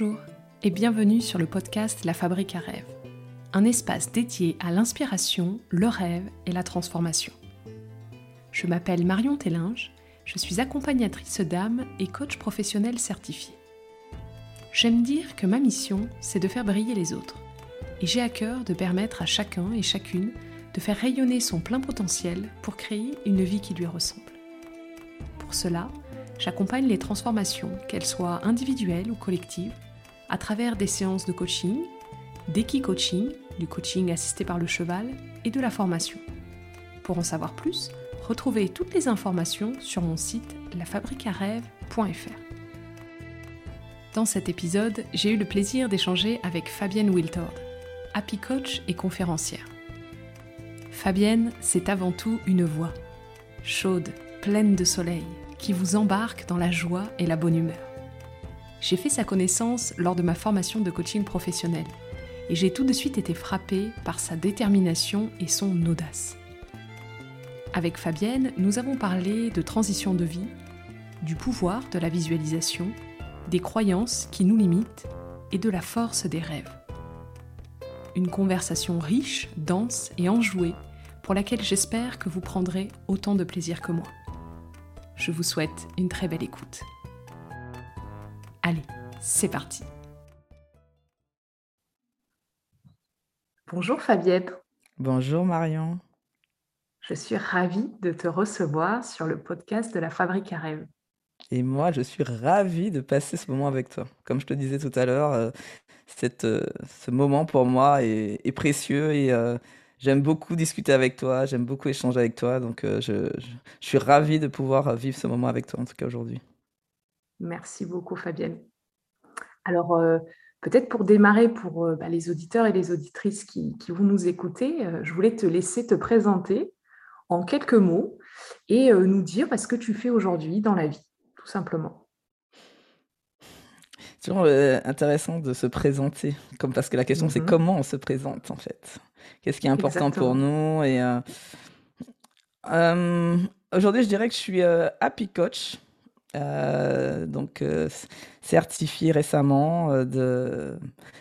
Bonjour et bienvenue sur le podcast La Fabrique à rêve, un espace dédié à l'inspiration, le rêve et la transformation. Je m'appelle Marion Tellinge, je suis accompagnatrice d'âme et coach professionnel certifié. J'aime dire que ma mission, c'est de faire briller les autres, et j'ai à cœur de permettre à chacun et chacune de faire rayonner son plein potentiel pour créer une vie qui lui ressemble. Pour cela, j'accompagne les transformations, qu'elles soient individuelles ou collectives, à travers des séances de coaching, d'équi-coaching, du coaching assisté par le cheval et de la formation. Pour en savoir plus, retrouvez toutes les informations sur mon site lafabriquarêve.fr. Dans cet épisode, j'ai eu le plaisir d'échanger avec Fabienne Wiltord, happy coach et conférencière. Fabienne, c'est avant tout une voix, chaude, pleine de soleil, qui vous embarque dans la joie et la bonne humeur. J'ai fait sa connaissance lors de ma formation de coaching professionnel et j'ai tout de suite été frappée par sa détermination et son audace. Avec Fabienne, nous avons parlé de transition de vie, du pouvoir de la visualisation, des croyances qui nous limitent et de la force des rêves. Une conversation riche, dense et enjouée pour laquelle j'espère que vous prendrez autant de plaisir que moi. Je vous souhaite une très belle écoute. Allez, c'est parti. Bonjour Fabienne. Bonjour Marion. Je suis ravie de te recevoir sur le podcast de la Fabrique à rêve. Et moi, je suis ravie de passer ce moment avec toi. Comme je te disais tout à l'heure, euh, euh, ce moment pour moi est, précieux et euh, J'aime beaucoup discuter avec toi, j'aime beaucoup échanger avec toi, donc euh, je, suis ravie de pouvoir vivre ce moment avec toi, en tout cas aujourd'hui. Merci beaucoup, Fabienne. Alors, euh, peut-être pour démarrer, pour euh, bah, les auditeurs et les auditrices qui, vont nous écouter, je voulais te laisser te présenter en quelques mots et nous dire bah, ce que tu fais aujourd'hui dans la vie, tout simplement. C'est toujours intéressant de se présenter, comme parce que la question c'est mm-hmm. comment on se présente en fait. Qu'est-ce qui est important pour nous et euh, euh, aujourd'hui je dirais que je suis euh, happy coach. Donc certifié récemment de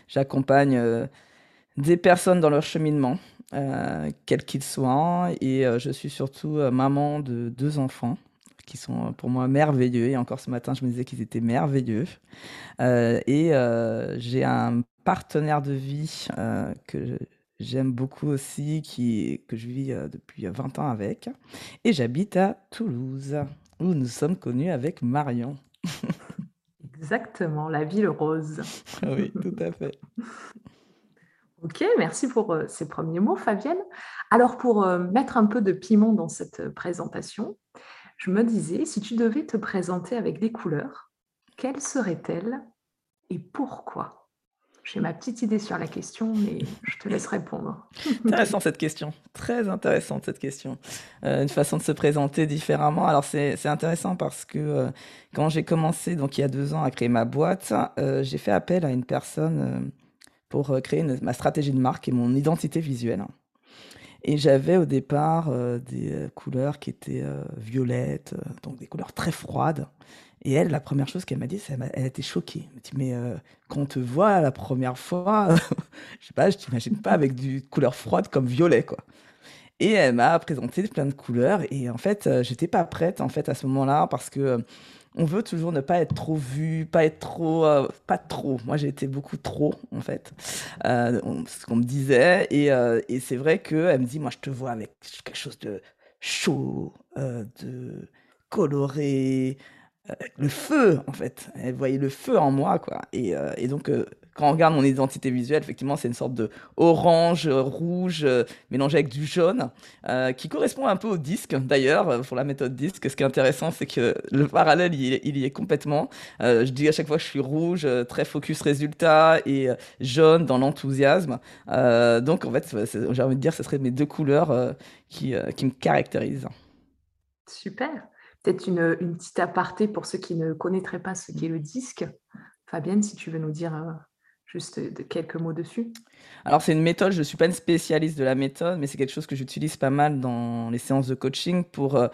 j'accompagne des personnes dans leur cheminement quel qu'il soit et je suis surtout maman de deux enfants qui sont pour moi merveilleux. Et encore ce matin, je me disais qu'ils étaient merveilleux. Euh, et euh, j'ai un partenaire de vie euh, que j'aime beaucoup aussi, que je vis depuis 20 ans avec. Et j'habite à Toulouse, où nous sommes connus avec Marion. Exactement, la ville rose. oui, tout à fait. Ok, merci pour ces premiers mots, Fabienne. Alors, pour mettre un peu de piment dans cette présentation, je me disais, si tu devais te présenter avec des couleurs, quelles seraient-elles et pourquoi? J'ai ma petite idée sur la question, mais je te laisse répondre. Intéressant cette question, très intéressante cette question. Euh, une façon de se présenter différemment. Alors c'est intéressant parce que euh, quand j'ai commencé, donc il y a deux ans, à créer ma boîte, euh, j'ai fait appel à une personne pour créer ma stratégie de marque et mon identité visuelle. Et j'avais au départ euh, des euh, couleurs qui étaient euh, violettes, donc des couleurs très froides. Et elle, la première chose qu'elle m'a dit, c'est elle était choquée. Elle m'a dit, mais quand on te voit la première fois, je sais pas, je t'imagine pas avec du couleur froide comme violet, quoi. Et elle m'a présenté plein de couleurs. Et en fait, j'étais pas prête, en fait, à ce moment-là, parce que on veut toujours ne pas être trop vu, pas être trop, euh, pas trop. Moi, j'ai été beaucoup trop, en fait, euh, ce qu'on me disait. Et, euh, et c'est vrai qu'elle me dit, moi, je te vois avec quelque chose de chaud, de coloré, le feu, en fait. Elle voyait le feu en moi, quoi. Et donc, quand on regarde mon identité visuelle, effectivement, c'est une sorte de orange, rouge, euh, mélangé avec du jaune, euh, qui correspond un peu au disque, d'ailleurs, euh, pour la méthode disque. Ce qui est intéressant, c'est que le parallèle, il, y est complètement. je dis à chaque fois je suis rouge, très focus résultat, et jaune dans l'enthousiasme. donc, en fait, j'ai envie de dire, ce seraient mes deux couleurs qui, qui me caractérisent. Super. Peut-être une, une, petite aparté pour ceux qui ne connaîtraient pas ce qu'est le disque. Fabienne, si tu veux nous dire juste de quelques mots dessus Alors, c'est une méthode, je ne suis pas une spécialiste de la méthode, mais c'est quelque chose que j'utilise pas mal dans les séances de coaching pour euh,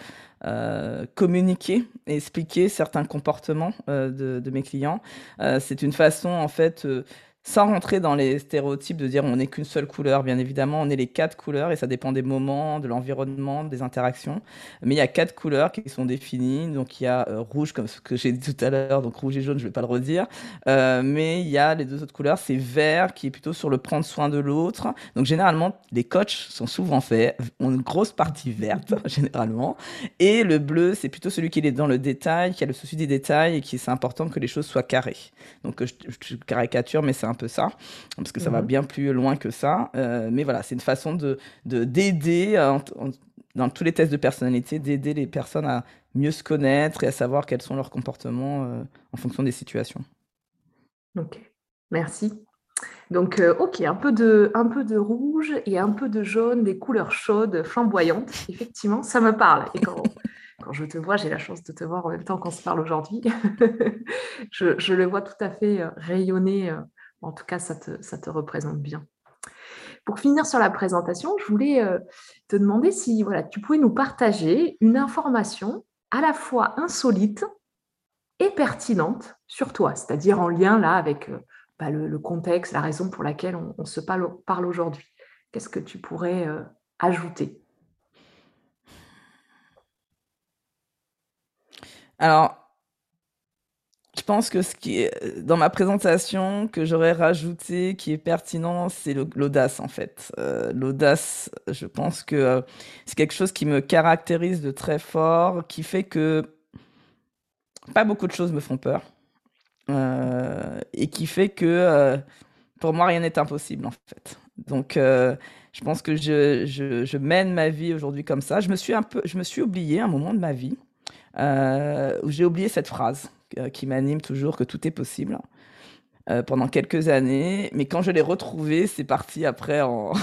euh, communiquer et expliquer certains comportements de, de, mes clients. c'est une façon, en fait, sans rentrer dans les stéréotypes de dire on n'est qu'une seule couleur, bien évidemment, on est les quatre couleurs et ça dépend des moments, de l'environnement, des interactions. Mais il y a quatre couleurs qui sont définies. Donc il y a euh, rouge, comme ce que j'ai dit tout à l'heure, donc rouge et jaune, je ne vais pas le redire. Euh, mais il y a les deux autres couleurs, c'est vert qui est plutôt sur le prendre soin de l'autre. Donc généralement, les coachs sont souvent faits, ont une grosse partie verte, généralement. Et le bleu, c'est plutôt celui qui est dans le détail, qui a le souci des détails et qui c'est important que les choses soient carrées. Donc je, caricature, mais c'est un peu ça, parce que ça va mhm. bien plus loin que ça. Euh, mais voilà, c'est une façon de d'aider, euh, dans tous les tests de personnalité, d'aider les personnes à mieux se connaître et à savoir quels sont leurs comportements euh, en fonction des situations. Ok, merci. Donc, ok, un peu, de, un peu de rouge et un peu de jaune, des couleurs chaudes, flamboyantes. Effectivement, ça me parle. Et quand, quand je te vois, j'ai la chance de te voir en même temps qu'on se parle aujourd'hui. je, je, le vois tout à fait rayonner en tout cas, ça te, représente bien. Pour finir sur la présentation, je voulais euh, te demander si voilà, tu pouvais nous partager une information à la fois insolite et pertinente sur toi, c'est-à-dire en lien là avec euh, bah, le, contexte, la raison pour laquelle on, se parle, aujourd'hui. Qu'est-ce que tu pourrais euh, ajouter? Alors, pense que ce qui dans ma présentation que j'aurais rajouté, qui est pertinent, c'est l'audace en fait. Euh, l'audace, je pense que euh, c'est quelque chose qui me caractérise de très fort, qui fait que pas beaucoup de choses me font peur, euh, et qui fait que pour moi rien n'est impossible en fait. Donc je pense que je, je, je mène ma vie aujourd'hui comme ça. Je me suis un peu, je me suis oublié un moment de ma vie où j'ai oublié cette phrase euh, qui m'anime toujours, que tout est possible. Euh, pendant quelques années, mais quand je l'ai retrouvé, c'est parti après en...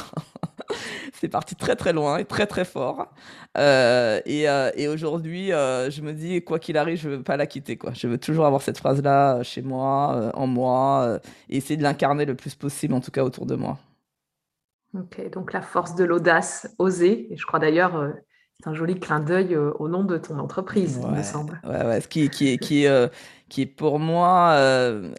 c'est parti très très loin et très très fort. Euh, et, aujourd'hui, je me dis, quoi qu'il arrive, je ne veux pas la quitter. Quoi. Je veux toujours avoir cette phrase-là chez moi, en moi, et essayer de l'incarner le plus possible, en tout cas autour de moi. Ok, donc la force de l'audace, oser. Et je crois d'ailleurs, c'est un joli clin d'œil euh, au nom de ton entreprise, il me semble. Ouais, ouais, ce qui, qui, est, qui, euh, qui est pour moi, euh,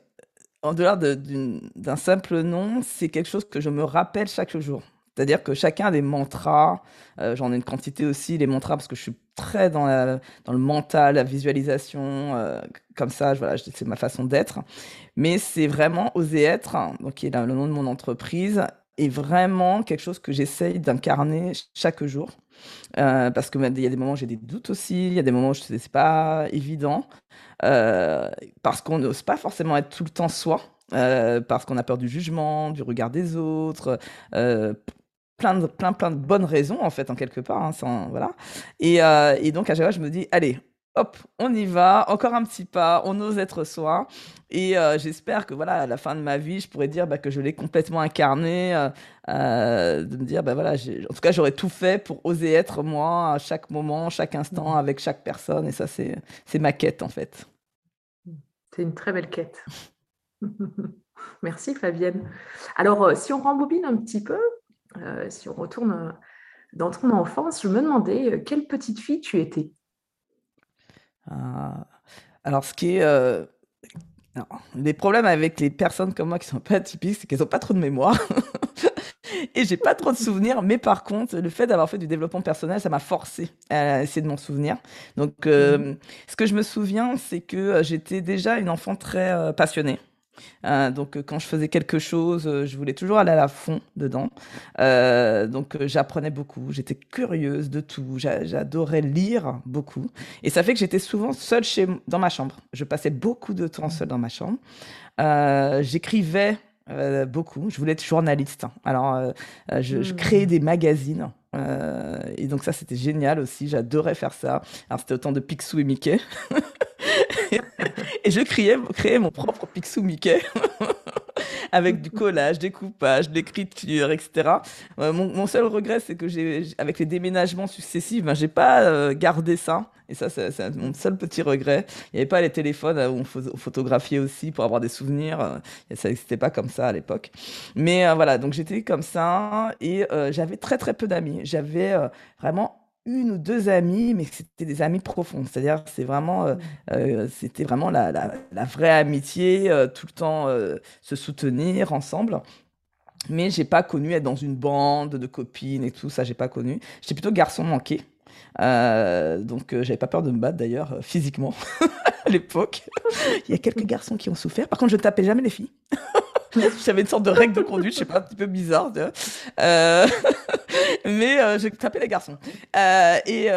en dehors d'un simple nom, c'est quelque chose que je me rappelle chaque jour. C'est-à-dire que chacun a des mantras, j'en ai une quantité aussi, les mantras, parce que je suis très dans, dans le mental, la visualisation, comme ça, voilà, c'est ma façon d'être. Mais c'est vraiment oser être, donc qui est le nom de mon entreprise, est vraiment quelque chose que j'essaye d'incarner chaque jour. Euh, parce qu'il y a des moments où j'ai des doutes aussi, il y a des moments où c'est pas évident, euh, parce qu'on n'ose pas forcément être tout le temps soi, euh, parce qu'on a peur du jugement, du regard des autres, plein de, plein, plein de bonnes raisons en fait, en quelque part. Hein, sans, voilà. Et, et, donc à chaque fois, je me dis, allez, hop, on y va, encore un petit pas, on ose être soi. Et euh, j'espère que voilà, à la fin de ma vie, je pourrais dire bah, que je l'ai complètement incarné, euh, euh, de me dire, bah, voilà, en tout cas, j'aurais tout fait pour oser être moi à chaque moment, chaque instant, avec chaque personne. Et ça, c'est ma quête, en fait. C'est une très belle quête. Merci, Fabienne. Alors, si on rembobine un petit peu, si on retourne dans ton enfance, je me demandais quelle petite fille tu étais? Ah. alors, ce qui est. Euh, les problèmes avec les personnes comme moi qui sont pas atypiques, c'est qu'elles n'ont pas trop de mémoire. et j'ai pas trop de souvenirs, mais par contre, le fait d'avoir fait du développement personnel, ça m'a forcé à essayer de m'en souvenir. Donc, euh, mmh. ce que je me souviens, c'est que euh, j'étais déjà une enfant très passionnée. Euh, donc, euh, quand je faisais quelque chose, euh, je voulais toujours aller à la fond dedans. donc, j'apprenais beaucoup. J'étais curieuse de tout. J'adorais lire beaucoup. Et ça fait que j'étais souvent seule chez, dans ma chambre. Je passais beaucoup de temps seule dans ma chambre. J'écrivais beaucoup. Je voulais être journaliste. Alors, je, je, créais des magazines. et donc ça, c'était génial aussi. J'adorais faire ça. Alors, c'était autant de Picsou et Mickey. et je créais, créais mon propre Picsou Mickey avec du collage, découpage, l'écriture, etc. mon, mon, seul regret, c'est que j'ai, avec les déménagements successifs, ben, j'ai pas gardé ça. Et ça, c'est mon seul petit regret. Il n'y avait pas les téléphones où on photographiait aussi pour avoir des souvenirs. Ça n'existait pas comme ça à l'époque. Mais voilà, donc j'étais comme ça et j'avais très très peu d'amis. J'avais vraiment une ou deux amies, mais c'était des amis profonds. C'est-à-dire, c'est vraiment, euh, euh, c'était vraiment la, la, vraie amitié, euh, tout le temps se soutenir ensemble. Mais j'ai pas connu être dans une bande de copines et tout ça, j'ai pas connu. J'étais plutôt garçon manqué. donc j'avais pas peur de me battre d'ailleurs physiquement à l'époque. Il y a quelques garçons qui ont souffert. Par contre, je tapais jamais les filles. J'avais une sorte de règle de conduite, je sais pas, un petit peu bizarre. Euh, mais euh, j'ai tapé les garçons. Euh, et,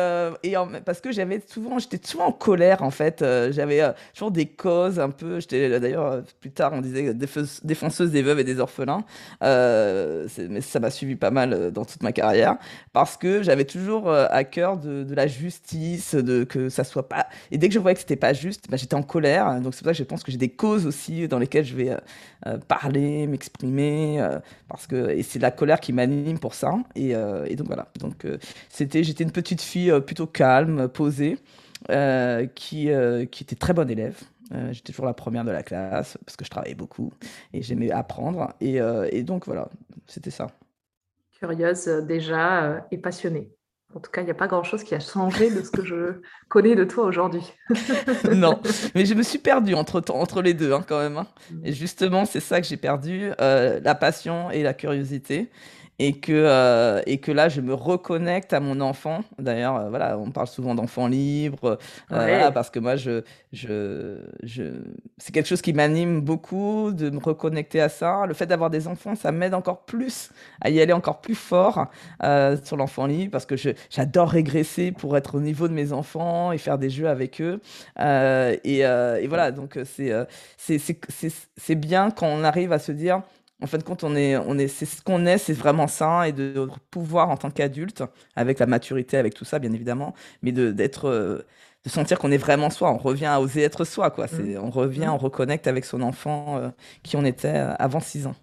et parce que j'avais souvent, j'étais souvent en colère en fait. j'avais toujours des causes un peu. J'étais d'ailleurs plus tard, on disait défenseuse des veuves et des orphelins. mais ça m'a suivi pas mal dans toute ma carrière parce que j'avais toujours à cœur de, la justice, de que ça soit pas. Et dès que je voyais que c'était pas juste, bah, j'étais en colère. Donc c'est pour ça que je pense que j'ai des causes aussi dans lesquelles je vais parler m'exprimer, euh, parce que et c'est la colère qui m'anime pour ça. Et, euh, et, donc voilà. Donc euh, c'était, j'étais une petite fille plutôt calme, posée, qui qui était très bonne élève. j'étais toujours la première de la classe parce que je travaillais beaucoup et j'aimais apprendre. Et, et donc voilà, c'était ça. Curieuse déjà et passionnée. En tout cas, il n'y a pas grand-chose qui a changé de ce que je connais de toi aujourd'hui. non, mais je me suis perdue entre, entre les deux hein, quand même. Hein. Mm. Et justement, c'est ça que j'ai perdu, euh, la passion et la curiosité et que, euh, et que là, je me reconnecte à mon enfant. D'ailleurs, euh, voilà, on parle souvent d'enfant libre, euh, parce que moi, je, je, je... c'est quelque chose qui m'anime beaucoup de me reconnecter à ça. Le fait d'avoir des enfants, ça m'aide encore plus à y aller encore plus fort sur l'enfant libre, parce que j'adore régresser pour être au niveau de mes enfants et faire des jeux avec eux. Et, et, voilà, donc c'est c'est bien quand on arrive à se dire en fin de compte, on est, on est, c'est ce qu'on est, c'est vraiment ça, et de pouvoir en tant qu'adulte, avec la maturité, avec tout ça, bien évidemment, mais de d'être, euh, de sentir qu'on est vraiment soi. On revient à oser être soi, quoi. C'est, mmh. on revient, mmh. on reconnecte avec son enfant euh, qui on était euh, avant 6 ans.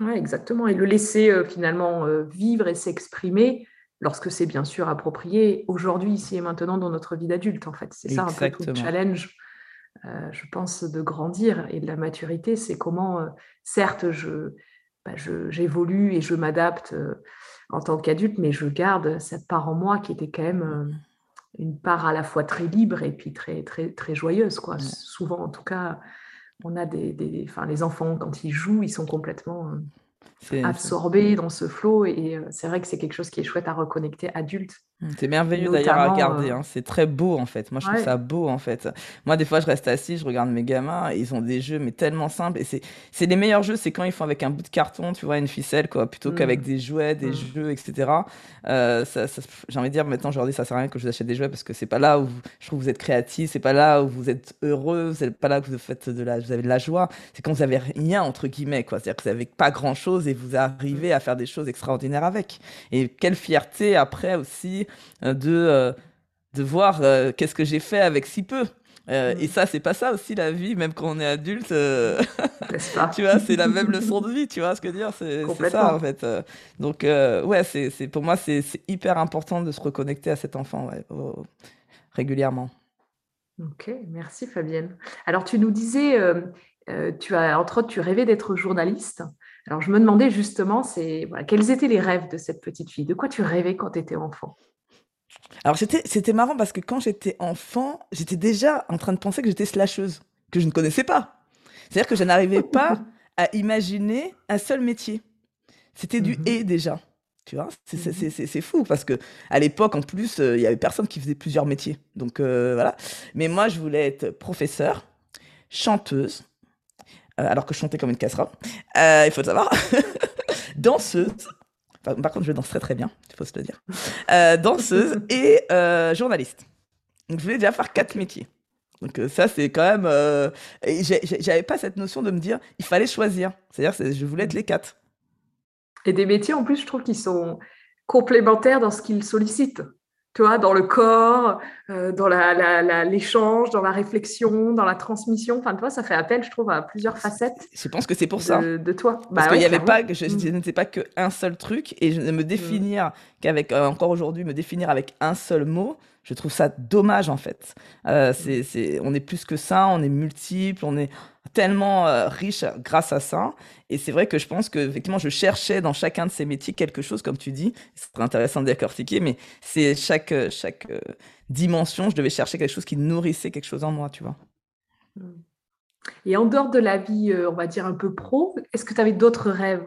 Oui, exactement. Et le laisser finalement vivre et s'exprimer lorsque c'est bien sûr approprié aujourd'hui, ici et maintenant dans notre vie d'adulte, en fait. C'est ça un peu tout le challenge euh, je pense, de grandir et de la maturité, c'est comment, euh, certes, bah, je, j'évolue et je m'adapte euh, en tant qu'adulte, mais je garde cette part en moi qui était quand même une part à la fois très libre et puis très, très, très joyeuse. Quoi. Souvent, en tout cas, on a des, des, les enfants, quand ils jouent, ils sont complètement absorbés dans ce flot et c'est vrai que c'est quelque chose qui est chouette à reconnecter adulte Mmh, c'est merveilleux d'ailleurs à regarder, hein. c'est très beau en fait. Moi je trouve ça beau en fait. Moi des fois je reste assis, je regarde mes gamins, et ils ont des jeux mais tellement simples et c'est les meilleurs jeux, c'est quand ils font avec un bout de carton, tu vois, une ficelle quoi, plutôt qu'avec mmh. des jouets, des mmh. jeux, etc. Euh, ça, j'ai envie de dire maintenant je leur dis ça sert à rien que je vous achète des jouets parce que c'est pas là où je trouve que vous êtes créatif, c'est pas là où vous êtes heureux, c'est pas là que vous faites de la, vous avez de la joie, c'est quand vous avez rien entre guillemets quoi, c'est-à-dire que vous avez pas grand chose et vous arrivez à faire des choses extraordinaires avec. Et quelle fierté après aussi euh, de, euh, de voir euh, qu'est-ce que j'ai fait avec si peu. Mm. Et ça, c'est pas ça aussi la vie, même quand on est adulte. tu vois, c'est la même leçon de vie, tu vois ce que dire C'est ça en fait. Donc, ouais, c'est pour moi, c'est hyper important de se reconnecter à cet enfant ouais, régulièrement. Ok, merci Fabienne. Alors, tu nous disais, tu as entre autres, tu rêvais d'être journaliste. Alors, je me demandais justement, c'est voilà, quels étaient les rêves de cette petite fille? De quoi tu rêvais quand tu étais enfant? Alors c'était marrant parce que quand j'étais enfant, j'étais déjà en train de penser que j'étais slasheuse, que je ne connaissais pas. C'est-à-dire que je n'arrivais pas à imaginer un seul métier. C'était du mhm. et déjà. Tu vois, mhm. c'est fou parce que à l'époque, en plus, euh, il y avait personne qui faisait plusieurs métiers. Donc euh, voilà. Mais moi, je voulais être professeur, chanteuse, euh, alors que je chantais comme une casserole. il faut le savoir. Danseuse par contre, je danse très très bien, il faut se le dire. Euh, danseuse et euh, journaliste. Donc, je voulais déjà faire quatre métiers. Donc euh, ça, c'est quand même... Euh, J'avais pas cette notion de me dire, il fallait choisir. C'est-à-dire, je voulais être les quatre. Et des métiers, en plus, je trouve qu'ils sont complémentaires dans ce qu'ils sollicitent. Tu vois, dans le corps, euh, dans l'échange, dans la réflexion, dans la transmission. Enfin, tu vois, ça fait appel, je trouve, à plusieurs facettes. Je pense que c'est pour ça. De toi. Parce bah qu'il n'y avait pas, je, mm. ne sais pas qu'un seul truc et je, me définir qu'avec, euh, encore aujourd'hui, me définir avec un seul mot, je trouve ça dommage en fait. Euh, c'est, on est plus que ça, on est multiple, on est tellement euh, riche grâce à ça. Et c'est vrai que je pense que effectivement, je cherchais dans chacun de ces métiers quelque chose, comme tu dis. C'est très intéressant de décortiquer, mais c'est chaque chaque euh, dimension, je devais chercher quelque chose qui nourrissait quelque chose en moi, tu vois. Et en dehors de la vie, on va dire un peu pro, est-ce que tu avais d'autres rêves?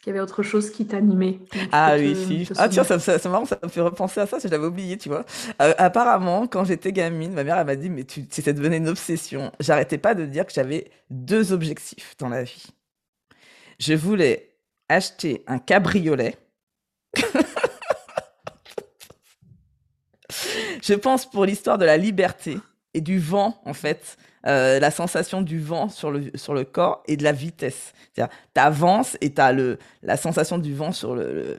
Est-ce qu'il y avait autre chose qui t'animait Ah oui, si. Ah tiens, ça, ça, marrant, ça me fait repenser à ça, je l'avais oublié, tu vois. Euh, apparemment, quand j'étais gamine, ma mère, elle m'a dit, mais tu, c'est devenu une obsession. J'arrêtais pas de dire que j'avais deux objectifs dans la vie. Je voulais acheter un cabriolet. je pense pour l'histoire de la liberté et du vent, en fait. Euh, la sensation du vent sur le, sur le corps et de la vitesse. C'est-à-dire, tu avances et tu as le, la sensation du vent sur le,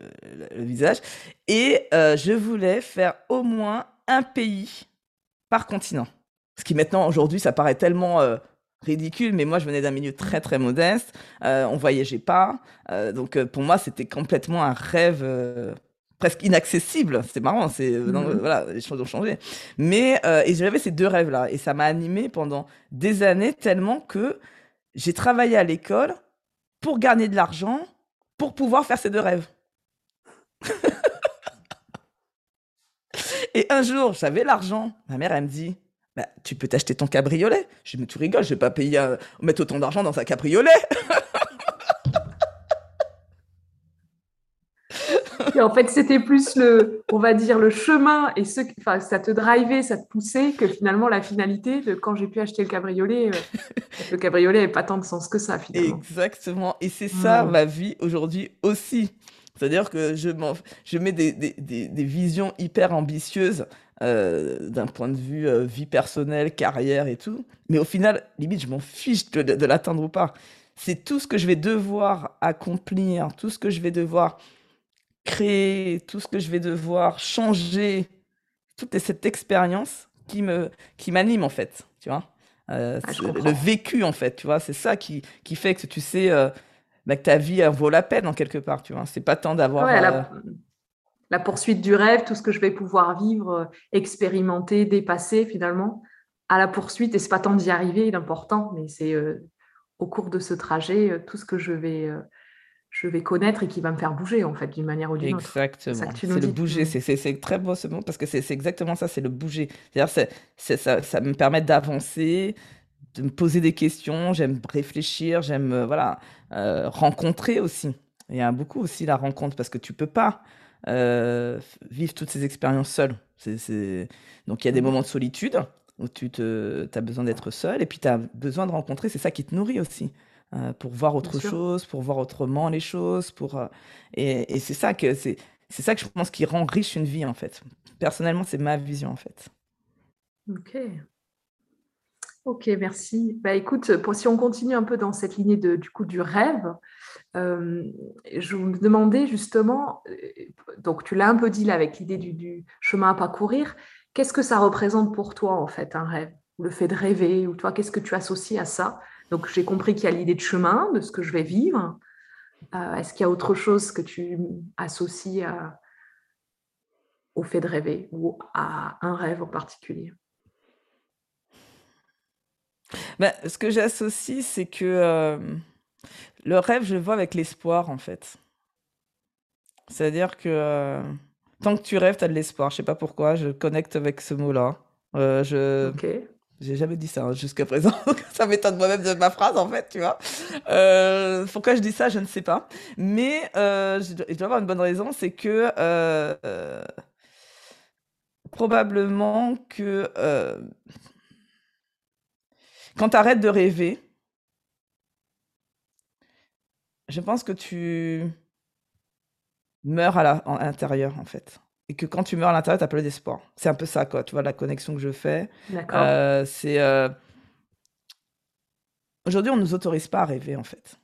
visage. Et euh, je voulais faire au moins un pays par continent. Ce qui maintenant, aujourd'hui, ça paraît tellement euh, ridicule, mais moi, je venais d'un milieu très, très modeste. on voyageait pas. donc, pour moi, c'était complètement un rêve presque inaccessible. C'est marrant, c'est euh, mhm. voilà, les choses ont changé. Mais euh, et j'avais ces deux rêves là et ça m'a animé pendant des années tellement que j'ai travaillé à l'école pour gagner de l'argent pour pouvoir faire ces deux rêves. et un jour, j'avais l'argent. Ma mère elle me dit bah, tu peux t'acheter ton cabriolet. Je me tu rigoles, je vais pas payer mettre autant d'argent dans un cabriolet. Et en fait, c'était plus le, on va dire, le chemin et ce, enfin, ça te drivait, ça te poussait que finalement la finalité de quand j'ai pu acheter le cabriolet, euh, le cabriolet n'avait pas tant de sens que ça finalement. Exactement. Et c'est ça ma vie aujourd'hui aussi. C'est-à-dire que je, je mets des, des, des, visions hyper ambitieuses euh, d'un point de vue euh, vie personnelle, carrière et tout. Mais au final, limite, je m'en fiche de, de l'atteindre ou pas. C'est tout ce que je vais devoir accomplir, tout ce que je vais devoir créer, tout ce que je vais devoir changer, toute cette expérience qui me qui m'anime en fait, tu vois. Euh, ah, le vécu en fait, tu vois, c'est ça qui, qui fait que tu sais euh, bah, que ta vie vaut la peine en quelque part, tu vois. C'est pas tant d'avoir la, euh, la, poursuite du rêve, tout ce que je vais pouvoir vivre, expérimenter, dépasser finalement à la poursuite et c'est pas tant d'y arriver l'important, mais c'est au cours de ce trajet tout ce que je vais je vais connaître et qui va me faire bouger, en fait, d'une manière ou d'une autre. Exactement. C'est le bouger. C'est très beau ce mot parce que c'est exactement ça, c'est le bouger. C'est-à-dire, ça, ça me permet d'avancer, de me poser des questions, j'aime réfléchir, j'aime euh, voilà, euh, rencontrer aussi. Il y a beaucoup aussi la rencontre parce que tu peux pas euh, vivre toutes ces expériences seul. Donc il y a des mmh. moments de solitude où tu te, as besoin d'être seul et puis tu as besoin de rencontrer, c'est ça qui te nourrit aussi. Euh, pour voir autre chose, pour voir autrement les choses, pour euh, et, c'est ça que c'est c'est ça que je pense qui rend riche une vie en fait. Personnellement, c'est ma vision en fait. Ok. Ok, merci. Bah écoute, pour, si on continue un peu dans cette lignée de, du coup du rêve, euh, je me demandais justement, donc tu l'as un peu dit là avec l'idée du, du, chemin à parcourir, qu'est-ce que ça représente pour toi en fait un rêve? Le fait de rêver, ou toi, qu'est-ce que tu associes à ça? Donc j'ai compris qu'il y a l'idée de chemin, de ce que je vais vivre. Euh, est-ce qu'il y a autre chose que tu associes au fait de rêver ou à un rêve en particulier? Ben, Ce que j'associe, c'est que euh, le rêve, je le vois avec l'espoir, en fait. C'est-à-dire que euh, tant que tu rêves, tu as de l'espoir. Je sais pas pourquoi, je connecte avec ce mot-là. je... Ok. J'ai jamais dit ça hein, jusqu'à présent. ça m'étonne moi-même de ma phrase, en fait, tu vois. Euh, pourquoi je dis ça, je ne sais pas. Mais euh, je, dois, avoir une bonne raison, c'est que euh, probablement que quand tu arrêtes de rêver, je pense que tu meurs à l'intérieur, en fait et que quand tu meurs à l'intérieur, tu n'as plus d'espoir. C'est un peu ça, quoi. Tu vois, la connexion que je fais. D'accord. Euh, c'est. Euh, aujourd'hui, on ne nous autorise pas à rêver, en fait.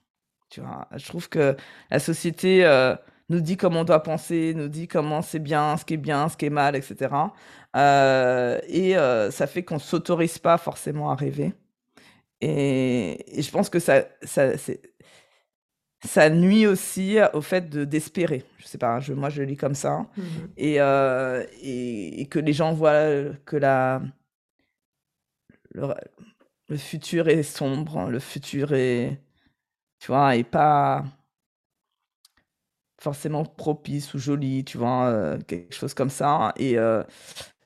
Tu vois, je trouve que la société euh, nous dit comment on doit penser, nous dit comment c'est bien, ce qui est bien, ce qui est mal, etc. Euh, et ça fait qu'on ne s'autorise pas forcément à rêver. Et, je pense que ça, ça, ça nuit aussi au fait de d'espérer. Je sais pas, je, moi je le lis comme ça. Mmh et, et, et, que les gens voient que la, le, le futur est sombre, le futur est, tu vois, est pas forcément propice ou joli, tu vois, euh, quelque chose comme ça. Et euh,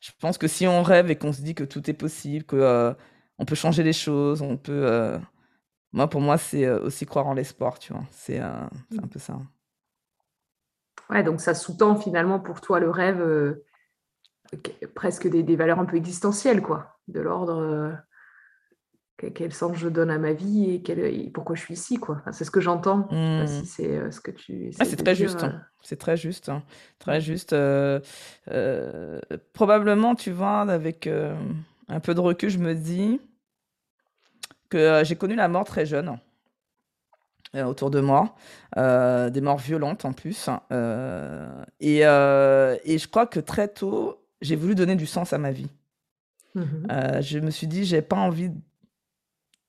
je pense que si on rêve et qu'on se dit que tout est possible, que euh, on peut changer les choses, on peut. Moi, pour moi, c'est aussi croire en l'espoir, tu vois. C'est un mmh. peu ça. Ouais, donc ça sous-tend finalement pour toi le rêve presque des, des, valeurs un peu existentielles, quoi, de l'ordre quel sens je donne à ma vie et, pourquoi je suis ici quoi. c'est ce que j'entends. Mmh. c'est euh, ce que tu. c'est très, juste. Hein. C'est très juste. Hein. Très juste. Euh, euh, probablement, tu vois, avec un peu de recul, je me dis que j'ai connu la mort très jeune. autour de moi, des morts violentes en plus. Et, et, je crois que très tôt, j'ai voulu donner du sens à ma vie. Mmh je me suis dit, j'ai pas envie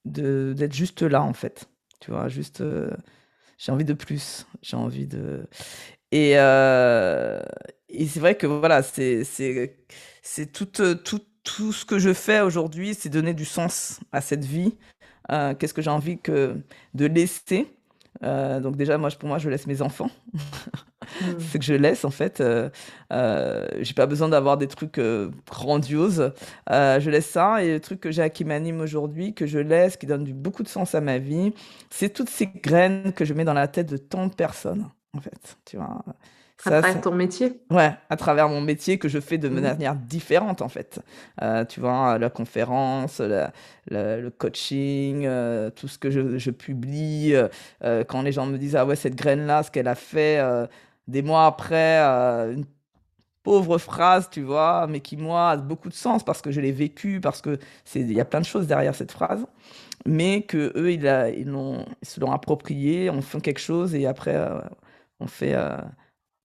d'être juste là, en fait. Tu vois, juste. Euh, j'ai envie de plus. J'ai envie de. Et, euh, et c'est vrai que voilà, c'est tout, tout, tout ce que je fais aujourd'hui, c'est donner du sens à cette vie. Euh, qu'est-ce que j'ai envie que, de laisser? Donc déjà, moi, pour moi, je laisse mes enfants. Mm. c'est que je laisse en fait. Euh, euh, j'ai pas besoin d'avoir des trucs euh, grandioses. je laisse ça et le truc que j'ai qui m'anime aujourd'hui, que je laisse, qui donne du, beaucoup de sens à ma vie, c'est toutes ces graines que je mets dans la tête de tant de personnes en fait. Tu vois. À travers ton métier Ouais, à travers mon métier que je fais de mmh. manière différente en fait. Euh, tu vois, la conférence, le coaching, euh, tout ce que je, je publie. Euh, quand les gens me disent Ah ouais, cette graine-là, ce qu'elle a fait des mois après, une pauvre phrase, tu vois, mais qui moi a beaucoup de sens parce que je l'ai vécu, parce que il y a plein de choses derrière cette phrase, mais que eux ils, a, ils, ils se l'ont approprié, on fait quelque chose et après on fait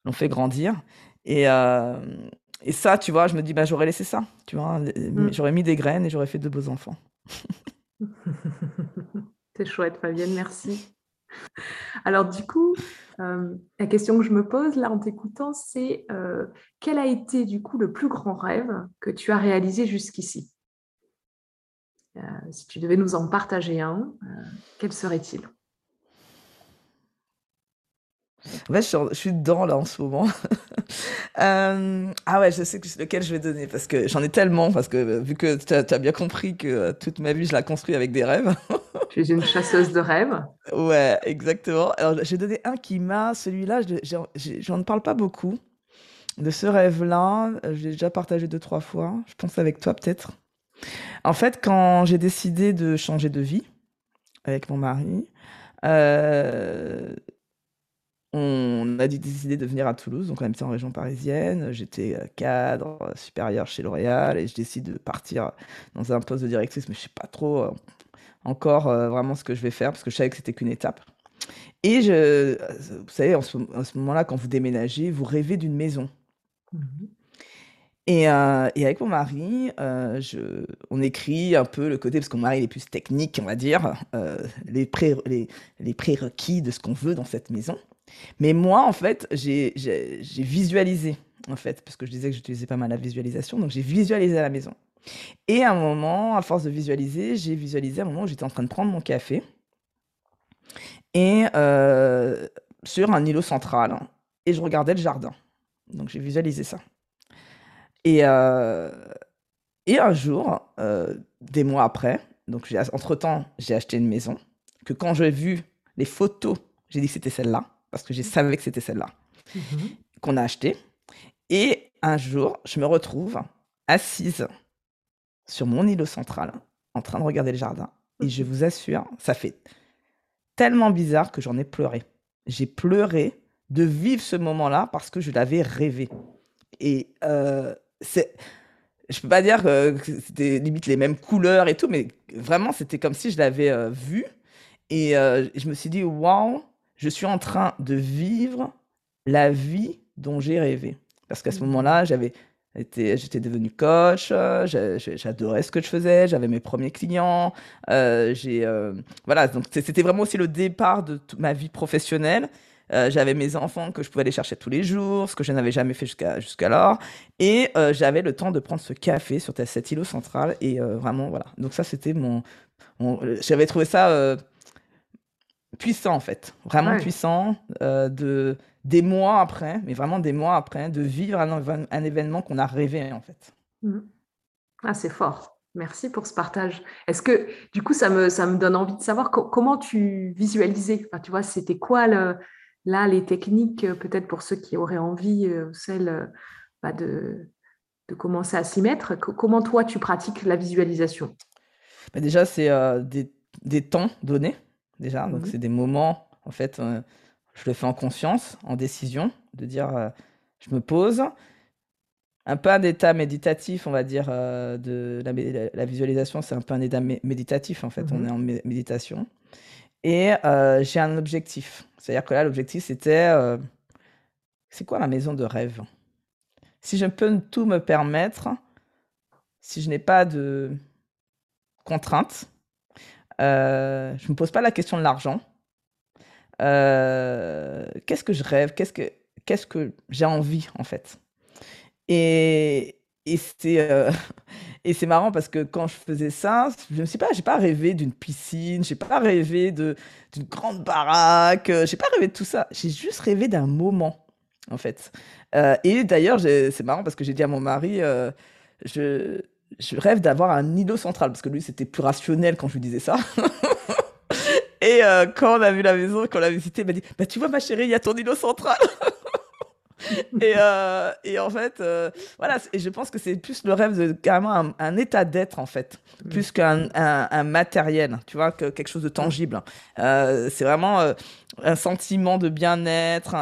l'ont fait grandir. Et, euh, et ça, tu vois, je me dis, bah, j'aurais laissé ça, tu vois, mm. j'aurais mis des graines et j'aurais fait de beaux enfants. C'est chouette, Fabienne, merci. Alors du coup, euh, la question que je me pose là en t'écoutant, c'est euh, quel a été du coup le plus grand rêve que tu as réalisé jusqu'ici? Si tu devais nous en partager un, quel serait-il? Ouais, je suis, dedans là en ce moment. Euh, ah ouais, je sais lequel je vais donner parce que j'en ai tellement, parce que vu que tu as, bien compris que euh, toute ma vie je la construis avec des rêves. Je suis une chasseuse de rêves. Ouais, exactement. Alors j'ai donné un qui m'a, celui-là, je ne parle pas beaucoup de ce rêve-là. Je l'ai déjà partagé deux, trois fois. Je pense avec toi peut-être. En fait, quand j'ai décidé de changer de vie avec mon mari, euh, on a décidé de venir à Toulouse, donc on était en région parisienne. J'étais euh, cadre euh, supérieur chez L'Oréal et je décide de partir dans un poste de directrice, mais je sais pas trop euh, encore vraiment ce que je vais faire parce que je savais que c'était qu'une étape. Et je, vous savez, en ce, moment-là, quand vous déménagez, vous rêvez d'une maison. Mmh et, et, avec mon mari, je, on écrit un peu le côté, parce que mon mari est plus technique, on va dire, les, pré, les, prérequis de ce qu'on veut dans cette maison. Mais moi, en fait, j'ai visualisé, en fait, parce que je disais que j'utilisais pas mal la visualisation, donc j'ai visualisé la maison. Et à un moment, à force de visualiser, j'ai visualisé un moment où j'étais en train de prendre mon café et euh, sur un îlot central et je regardais le jardin. Donc j'ai visualisé ça. Et, euh, et un jour, euh, des mois après, donc entre-temps, j'ai acheté une maison, que quand j'ai vu les photos, j'ai dit que c'était celle-là parce que je savais que c'était celle-là, mhm. qu'on a acheté. Et un jour, je me retrouve assise sur mon îlot central, en train de regarder le jardin. Et je mhm. vous assure, ça fait tellement bizarre que j'en ai pleuré. J'ai pleuré de vivre ce moment-là parce que je l'avais rêvé. Et euh, c'est. Je peux pas dire que c'était limite les mêmes couleurs et tout, mais vraiment, c'était comme si je l'avais euh, vu. Et euh, je me suis dit, waouh, je suis en train de vivre la vie dont j'ai rêvé. Parce qu'à ce mmh. moment-là, j'avais j'étais devenu coach, j'adorais ce que je faisais, j'avais mes premiers clients, j'ai voilà donc c'était vraiment aussi le départ de toute ma vie professionnelle. J'avais mes enfants que je pouvais aller chercher tous les jours, ce que je n'avais jamais fait jusqu'à jusqu'alors, et j'avais le temps de prendre ce café sur cet îlot central et vraiment voilà. Donc ça c'était mon, j'avais trouvé ça puissant en fait, vraiment puissant de des mois après, mais vraiment des mois après, de vivre un, événement qu'on a rêvé en fait. Mmh. Ah, c'est fort. Merci pour ce partage. Est-ce que, du coup, ça me, ça me donne envie de savoir comment tu visualisais? Enfin, Tu vois, c'était quoi le, là les techniques, euh, peut-être pour ceux qui auraient envie, euh, celles euh, bah, de, de commencer à s'y mettre Comment toi, tu pratiques la visualisation? Bah, Déjà, c'est des, des, temps donnés. Déjà, donc mmh c'est des moments, en fait, je le fais en conscience, en décision, de dire euh, je me pose. Un peu un état méditatif, on va dire, euh, de la, visualisation, c'est un peu un état méditatif en fait, on mmh est en méditation. Et euh, j'ai un objectif. C'est-à-dire que là, l'objectif, c'était c'est quoi ma maison de rêve? Si je peux tout me permettre, si je n'ai pas de contraintes, je ne me pose pas la question de l'argent. Euh, qu'est-ce que je rêve? Qu'est-ce que, qu'est-ce que j'ai envie, en fait? Et, et euh, et c'est marrant parce que quand je faisais ça, je ne sais pas, j'ai pas rêvé d'une piscine, j'ai pas rêvé de, d'une grande baraque, euh, j'ai pas rêvé de tout ça. J'ai juste rêvé d'un moment, en fait. et d'ailleurs, c'est marrant parce que j'ai dit à mon mari, je, je rêve d'avoir un îlot central, parce que lui, c'était plus rationnel quand je lui disais ça. Et euh, quand on a vu la maison, quand on l'a visité, il m'a dit Bah, tu vois, ma chérie, il y a ton îlot central. et, euh, et, en fait, euh, voilà, et je pense que c'est plus le rêve de carrément un, état d'être, en fait, plus qu'un un, matériel, tu vois, que quelque chose de tangible. c'est vraiment un sentiment de bien-être.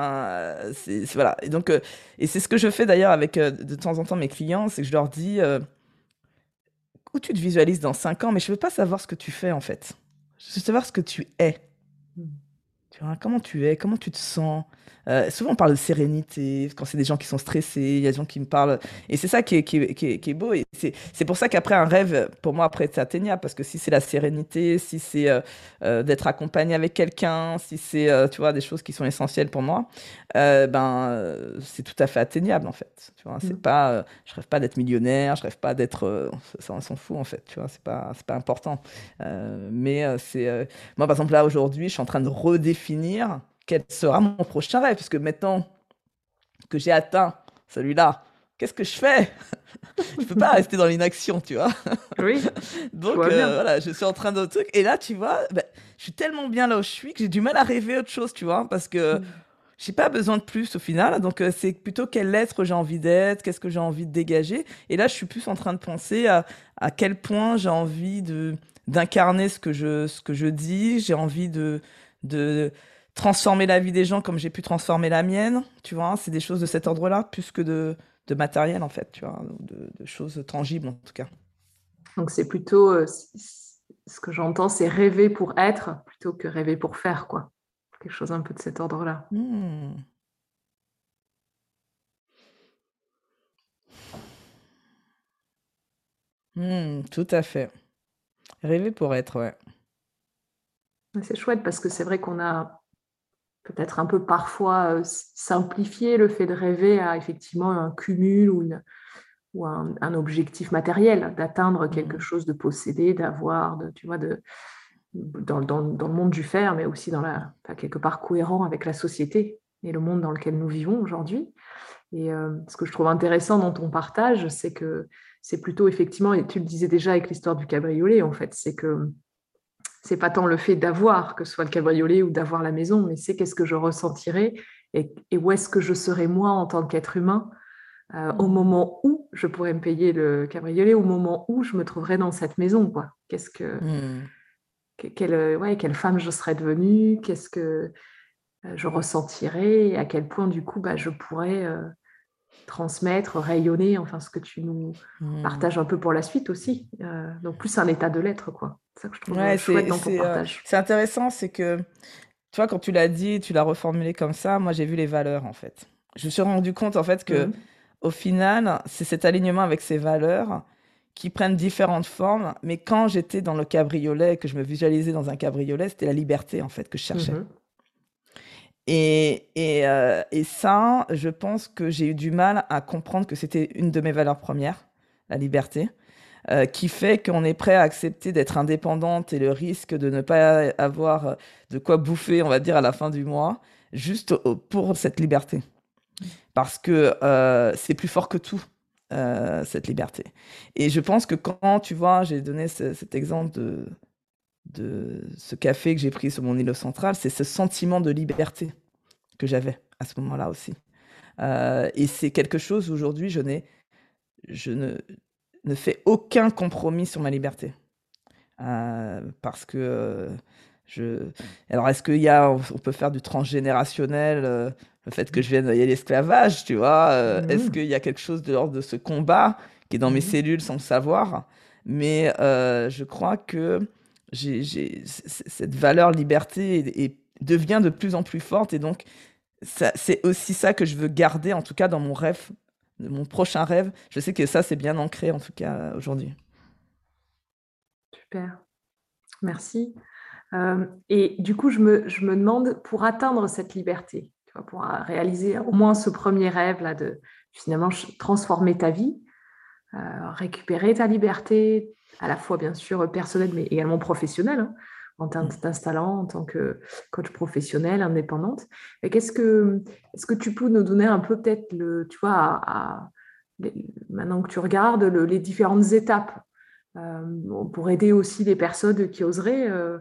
voilà. Et donc, et c'est ce que je fais d'ailleurs avec de temps en temps mes clients, c'est que je leur dis où tu te visualises dans 5 ans, mais je veux pas savoir ce que tu fais, en fait. Je veux savoir ce que tu es. Hmm. Tu vois, comment tu es, comment tu te sens, euh, souvent, on parle de sérénité quand c'est des gens qui sont stressés. Il y a des gens qui me parlent. Et c'est ça qui est, qui est, qui est, beau. Et c'est pour ça qu'après, un rêve, pour moi, après, c'est atteignable. Parce que si c'est la sérénité, si c'est euh, euh, d'être accompagné avec quelqu'un, si c'est, tu vois, des choses qui sont essentielles pour moi, ben, c'est tout à fait atteignable, en fait. Tu vois, c'est mmh. pas, je rêve pas d'être millionnaire, je rêve pas d'être. ça, on s'en fout, en fait. Tu vois, c'est pas, pas important. mais c'est. moi, par exemple, là, aujourd'hui, je suis en train de redéfinir quel sera mon prochain rêve Puisque maintenant que j'ai atteint celui-là, qu'est-ce que je fais? Je ne peux pas rester dans l'inaction, tu vois. Oui. Donc euh, voilà, je suis en train de truc. Et là, tu vois, ben, je suis tellement bien là où je suis que j'ai du mal à rêver autre chose, tu vois, parce que mm. j'ai pas besoin de plus au final. Donc euh, c'est plutôt quel être j'ai envie d'être, qu'est-ce que j'ai envie de dégager. Et là, je suis plus en train de penser à, à quel point j'ai envie de d'incarner ce que je ce que je dis. J'ai envie de de transformer la vie des gens comme j'ai pu transformer la mienne, tu vois, c'est des choses de cet ordre-là, plus que de, de, matériel, en fait, tu vois, de, de choses tangibles, en tout cas. Donc, c'est plutôt, euh, ce que j'entends, c'est rêver pour être plutôt que rêver pour faire, quoi. Quelque chose un peu de cet ordre-là. Hmm. Hmm, tout à fait. Rêver pour être, ouais. C'est chouette parce que c'est vrai qu'on a peut-être un peu parfois euh, simplifier le fait de rêver à effectivement un cumul ou, ou un, objectif matériel, d'atteindre quelque mmh. chose, de posséder, d'avoir, de, tu vois, de, dans, dans, dans, le monde du faire, mais aussi dans la, quelque part cohérent avec la société et le monde dans lequel nous vivons aujourd'hui. Et euh, ce que je trouve intéressant dans ton partage, c'est que c'est plutôt effectivement, et tu le disais déjà avec l'histoire du cabriolet, en fait, c'est que c'est pas tant le fait d'avoir, que ce soit le cabriolet ou d'avoir la maison, mais c'est qu'est-ce que je ressentirais et, où est-ce que je serais moi en tant qu'être humain euh, au mmh. moment où je pourrais me payer le cabriolet, au moment où je me trouverais dans cette maison. Quoi. Qu'est-ce que, mmh. quelle, ouais, quelle femme je serais devenue, qu'est-ce que euh, je ressentirais, et à quel point du coup bah, je pourrais euh, transmettre, rayonner, enfin ce que tu nous mmh. partages un peu pour la suite aussi. donc plus un état de l'être, quoi. C'est ça que je trouve chouette dans ton partage. c'est intéressant, c'est que tu vois, quand tu l'as dit, tu l'as reformulé comme ça, moi j'ai vu les valeurs en fait. Je me suis rendu compte en fait que, mmh. au final, c'est cet alignement avec ces valeurs qui prennent différentes formes. Mais quand j'étais dans le cabriolet, que je me visualisais dans un cabriolet, c'était la liberté en fait que je cherchais. Mmh euh, et, ça, je pense que j'ai eu du mal à comprendre que c'était une de mes valeurs premières, la liberté, euh, qui fait qu'on est prêt à accepter d'être indépendante et le risque de ne pas avoir de quoi bouffer, on va dire, à la fin du mois, juste pour cette liberté. Parce que euh, c'est plus fort que tout, cette liberté. Et je pense que quand, tu vois, j'ai donné cet exemple de, de ce café que j'ai pris sur mon îlot central, c'est ce sentiment de liberté que j'avais à ce moment-là aussi. Euh, et c'est quelque chose aujourd'hui, je n'ai, je ne, ne fais aucun compromis sur ma liberté, euh, parce que euh, je. Alors, est-ce qu'il y a, on peut faire du transgénérationnel, le fait que je vienne, il y a l'esclavage, tu vois. Mmh. Est-ce qu'il y a quelque chose de l'ordre de ce combat qui est dans mes mmh. cellules sans le savoir? Mais je crois que j'ai cette valeur liberté et, devient de plus en plus forte. Et donc, c'est aussi ça que je veux garder, en tout cas dans mon rêve, mon prochain rêve. Je sais que ça, c'est bien ancré, en tout cas, aujourd'hui. Super. Merci. Euh, et du coup, je me, je me, demande, pour atteindre cette liberté, pour réaliser au moins ce premier rêve là de finalement transformer ta vie, euh, récupérer ta liberté, à la fois bien sûr personnelle, mais également professionnelle, hein, en t'installant en tant que coach professionnel, indépendante. Qu'est-ce que, est-ce que tu peux nous donner un peu peut-être le, tu vois, maintenant que tu regardes les différentes étapes euh, pour aider aussi les personnes qui oseraient, euh,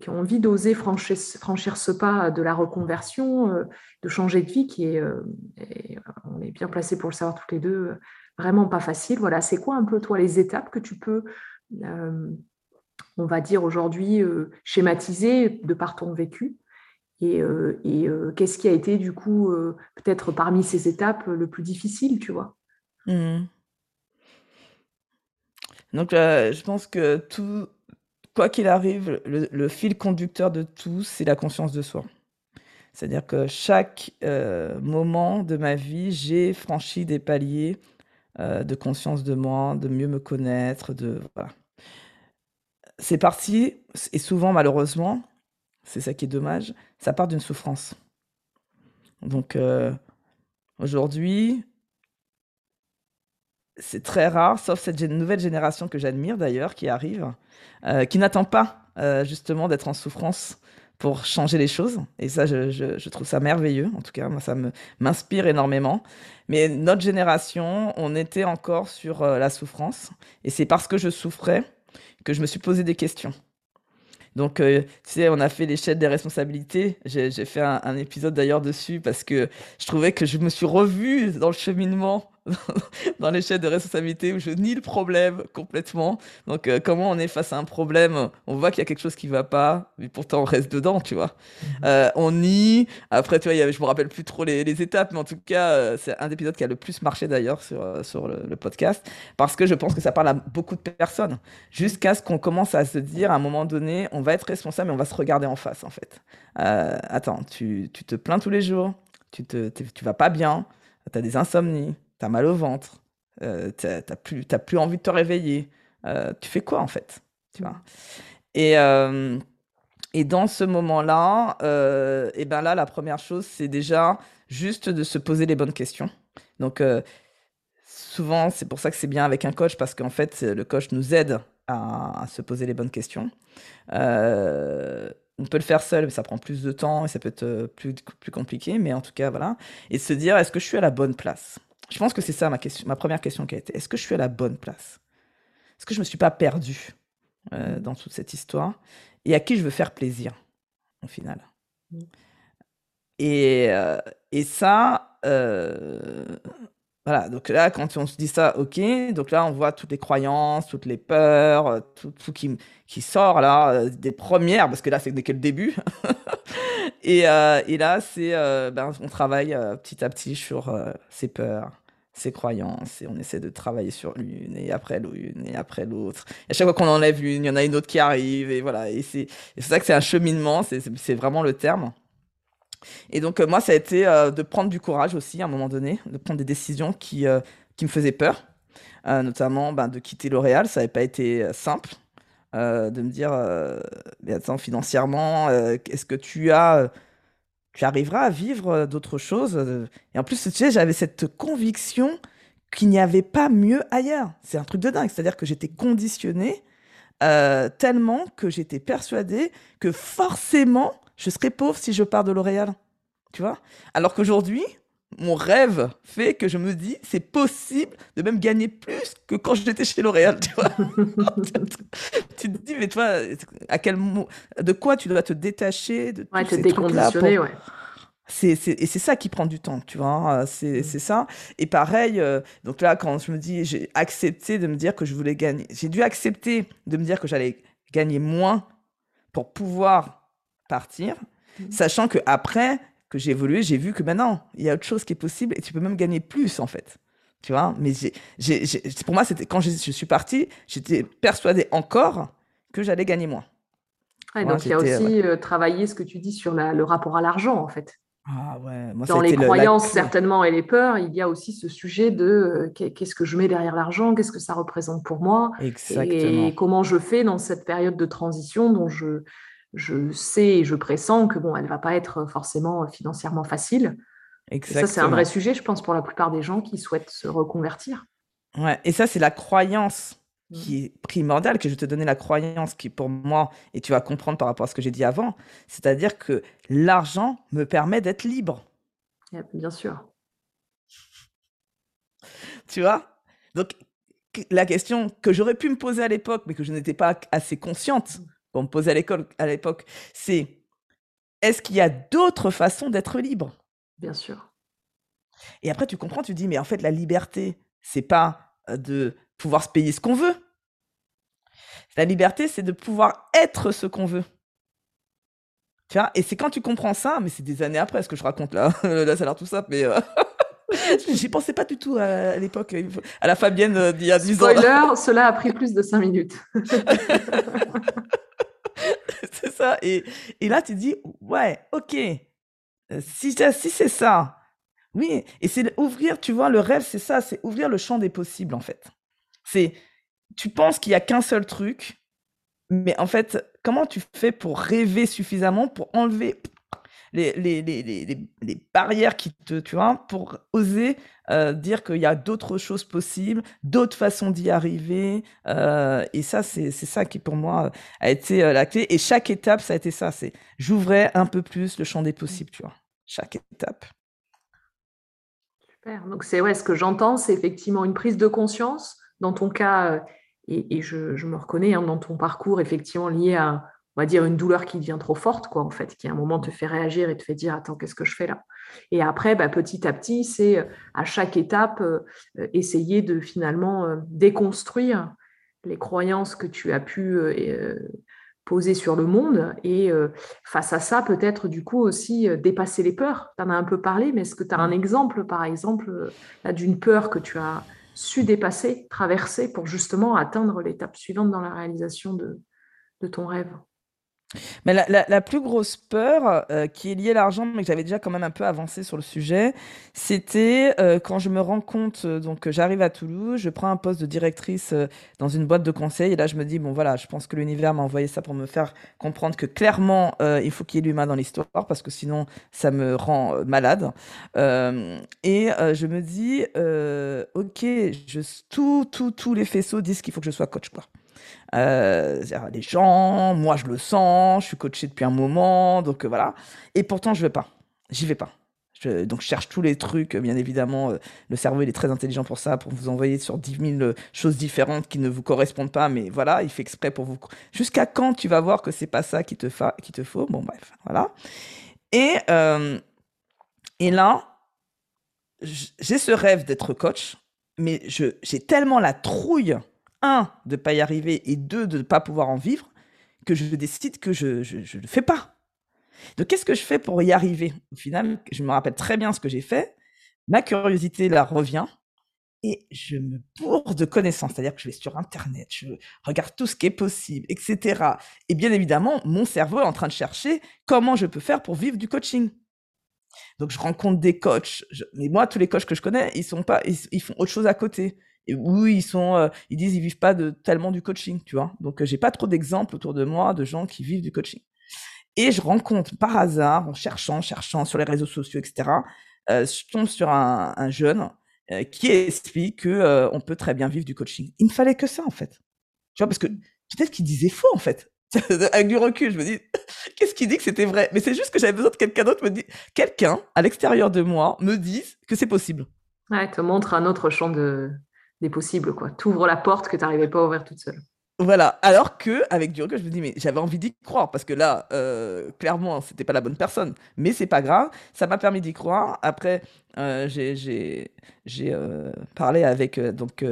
qui ont envie d'oser franchir, franchir, ce pas de la reconversion, euh, de changer de vie, qui est, on est bien placé pour le savoir toutes les deux, vraiment pas facile. Voilà, c'est quoi un peu toi les étapes que tu peux, euh, on va dire aujourd'hui, euh, schématiser de par ton vécu et, euh, qu'est-ce qui a été du coup peut-être parmi ces étapes le plus difficile, tu vois? Mmh. Donc je pense que tout, quoi qu'il arrive, le, fil conducteur de tout, c'est la conscience de soi. C'est-à-dire que chaque moment de ma vie, j'ai franchi des paliers euh, de conscience de moi, de mieux me connaître, de voilà. C'est parti, et souvent malheureusement, c'est ça qui est dommage, ça part d'une souffrance. Donc euh, aujourd'hui, c'est très rare, sauf cette nouvelle génération que j'admire d'ailleurs, qui arrive, euh, qui n'attend pas justement d'être en souffrance pour changer les choses. Et ça, je, trouve ça merveilleux. En tout cas, moi, ça m'inspire énormément. Mais notre génération, on était encore sur euh, la souffrance. Et c'est parce que je souffrais que je me suis posé des questions. Donc, euh, tu sais, on a fait l'échelle des responsabilités. J'ai fait un, un épisode d'ailleurs dessus parce que je trouvais que je me suis revue dans le cheminement dans l'échelle de responsabilité où je nie le problème complètement. Donc, euh, comment on est face à un problème, on voit qu'il y a quelque chose qui va pas, mais pourtant on reste dedans, tu vois. Mhm. Euh, on nie. Après, tu vois, y je me rappelle plus trop les, étapes, mais en tout cas, euh, c'est un épisode qui a le plus marché d'ailleurs sur, sur le, podcast, parce que je pense que ça parle à beaucoup de personnes, jusqu'à ce qu'on commence à se dire à un moment donné, on va être responsable, mais on va se regarder en face, en fait. attends, tu, tu, te plains tous les jours, tu, te, tu vas pas bien, tu as des insomnies t'as mal au ventre, euh, t'as plus, envie de te réveiller. Euh, tu fais quoi en fait tu vois? Et, euh, et dans ce moment-là, et ben là, la première chose, c'est déjà juste de se poser les bonnes questions. Donc, souvent, c'est pour ça que c'est bien avec un coach, parce qu'en fait, le coach nous aide à, se poser les bonnes questions. on peut le faire seul, mais ça prend plus de temps et ça peut être plus, plus compliqué. Mais en tout cas, voilà. Et se dire, est-ce que je suis à la bonne place? Je pense que c'est ça ma, question, ma première question qui a été. Est-ce que je suis à la bonne place? Est-ce que je ne me suis pas perdu euh, dans toute cette histoire? Et à qui je veux faire plaisir, au final? Mm. et, euh, et, ça, euh, voilà, donc là, quand on se dit ça, ok, donc là, on voit toutes les croyances, toutes les peurs, tout, tout qui, qui sort là, des premières, parce que là, c'est que le début. et, et, là, c'est, ben, on travaille petit à petit sur ces peurs, ses croyances et on essaie de travailler sur l'une et après l'une et après l'autre. À chaque fois qu'on enlève une, il y en a une autre qui arrive et voilà. Et c'est ça que c'est un cheminement, c'est vraiment le terme. Et donc, euh, moi, ça a été euh, de prendre du courage aussi à un moment donné, de prendre des décisions qui, euh, qui me faisaient peur, notamment ben, de quitter L'Oréal. Ça n'avait pas été simple. de me dire, mais attends, financièrement, est-ce que tu as tu arriveras à vivre d'autres choses. Et en plus, tu sais, j'avais cette conviction qu'il n'y avait pas mieux ailleurs. C'est un truc de dingue. C'est-à-dire que j'étais conditionné tellement que j'étais persuadé que forcément, je serais pauvre si je pars de L'Oréal. Tu vois? Alors qu'aujourd'hui, mon rêve fait que je me dis, c'est possible de même gagner plus que quand j'étais chez L'Oréal, tu vois. tu te dis, mais toi, à quel de quoi tu dois te détacher de ouais, te déconditionner, ouais. C'est, et c'est ça qui prend du temps, tu vois. C'est, mmh. c'est ça. Et pareil, euh, donc là, quand je me dis, j'ai accepté de me dire que je voulais gagner, j'ai dû accepter de me dire que j'allais gagner moins pour pouvoir partir, mmh. sachant que après que j'ai évolué, j'ai vu que maintenant, il y a autre chose qui est possible et tu peux même gagner plus, en fait. Tu vois, mais j'ai, pour moi, c'était quand je, suis partie, j'étais persuadée encore que j'allais gagner moins. donc, il y a aussi euh, travaillé ce que tu dis sur le rapport à l'argent, en fait. Ah ouais, moi, Dans les croyances, certainement, et les peurs, il y a aussi ce sujet de euh, qu'est-ce que je mets derrière l'argent, qu'est-ce que ça représente pour moi, Exactement. et comment je fais dans cette période de transition dont je, je sais et je pressens que bon, elle va pas être forcément financièrement facile. ça, c'est un vrai sujet, je pense, pour la plupart des gens qui souhaitent se reconvertir. Ouais, et ça, c'est la croyance mmh. qui est primordiale, que je te donnais la croyance qui, pour moi, et tu vas comprendre par rapport à ce que j'ai dit avant, c'est-à-dire que l'argent me permet d'être libre. Bien sûr. Tu vois? Donc, la question que j'aurais pu me poser à l'époque, mais que je n'étais pas assez consciente, mmh qu'on me posait à l'école à l'époque, c'est est-ce qu'il y a d'autres façons d'être libre? Bien sûr. Et après, tu comprends, tu dis, mais en fait, la liberté, c'est pas de pouvoir se payer ce qu'on veut. La liberté, c'est de pouvoir être ce qu'on veut. Tu vois? Et c'est quand tu comprends ça, mais c'est des années après ce que je raconte là. là, ça a l'air tout simple, mais. J'y pensais pas du tout à, l'époque, à la Fabienne d'il y a 10 ans. Spoiler, cela a pris plus de 5 minutes. Et, là, tu dis, ouais, ok, euh, si, si c'est ça, oui. Et c'est ouvrir, tu vois, le rêve, c'est ça, c'est ouvrir le champ des possibles, en fait. C'est, tu penses qu'il y a qu'un seul truc, mais en fait, comment tu fais pour rêver suffisamment pour enlever les, les, les, les, barrières qui te, tu vois, pour oser euh, dire qu'il y a d'autres choses possibles, d'autres façons d'y arriver. Euh, et ça, c'est ça qui, pour moi, a été euh, la clé. Et chaque étape, ça a été ça. C'est j'ouvrais un peu plus le champ des possibles, tu vois. Chaque étape. Super. Donc, c'est ouais, ce que j'entends, c'est effectivement une prise de conscience. Dans ton cas, et, et je, je, me reconnais hein, dans ton parcours, effectivement, lié à on va dire, une douleur qui devient trop forte, quoi, en fait, qui à un moment te fait réagir et te fait dire, attends, qu'est-ce que je fais là? Et après, bah, petit à petit, c'est euh, à chaque étape euh, euh, essayer de finalement déconstruire les croyances que tu as pu poser sur le monde et face à ça, peut-être du coup aussi dépasser les peurs. Tu en as un peu parlé, mais est-ce que tu as un exemple, par exemple, d'une peur que tu as su dépasser, traverser pour justement atteindre l'étape suivante dans la réalisation de ton rêve? Mais la, la, plus grosse peur euh, qui est liée à l'argent, mais que j'avais déjà quand même un peu avancé sur le sujet, c'était euh, quand je me rends compte, euh, donc j'arrive à Toulouse, je prends un poste de directrice dans une boîte de conseil, et là je me dis, bon voilà, je pense que l'univers m'a envoyé ça pour me faire comprendre que clairement, il faut qu'il y ait l'humain dans l'histoire, parce que sinon ça me rend malade. et je me dis, ok, je, tout, tout, tous les faisceaux disent qu'il faut que je sois coach, quoi. Euh, les gens, moi je le sens, je suis coaché depuis un moment, donc euh, voilà. Et pourtant je vais pas, j'y vais pas. Donc je cherche tous les trucs, bien évidemment, euh, le cerveau il est très intelligent pour ça, pour vous envoyer sur 10 000 choses différentes qui ne vous correspondent pas, mais voilà, il fait exprès pour vous. Jusqu'à quand tu vas voir que c'est pas ça qui te, qui te faut? Bon bref, voilà. Et, et là, j'ai ce rêve d'être coach, mais j'ai tellement la trouille un, de ne pas y arriver, et deux, de ne pas pouvoir en vivre, que je décide que je ne le fais pas. Donc, qu'est-ce que je fais pour y arriver? Au final, je me rappelle très bien ce que j'ai fait. Ma curiosité, là, revient. et je me bourre de connaissances. C'est-à-dire que je vais sur Internet, je regarde tout ce qui est possible, etc. Et bien évidemment, mon cerveau est en train de chercher comment je peux faire pour vivre du coaching. Donc, je rencontre des coachs. Mais moi, tous les coachs que je connais, ils sont pas, ils, font autre chose à côté. Oui, ils sont, euh, ils disent, ils vivent pas de tellement du coaching, tu vois. Donc, euh, j'ai pas trop d'exemples autour de moi de gens qui vivent du coaching. Et je rencontre par hasard, en cherchant, cherchant sur les réseaux sociaux, etc. Euh, je tombe sur un, un jeune qui explique que on peut très bien vivre du coaching. Il ne fallait que ça en fait. Tu vois, parce que peut-être qu'il disait faux en fait. Avec du recul, je me dis, qu'est-ce qu'il dit que c'était vrai? Mais c'est juste que j'avais besoin de quelqu'un d'autre me dit, quelqu'un à l'extérieur de moi me dise que c'est possible. Ouais, te montre un autre champ de, des possibles, quoi. T'ouvres la porte que tu n'arrivais pas à ouvrir toute seule. Voilà. Alors que, avec du je me dis, mais j'avais envie d'y croire parce que là, euh, clairement, c'était pas la bonne personne. Mais c'est pas grave. Ça m'a permis d'y croire. Après, euh, j'ai euh, parlé avec euh, donc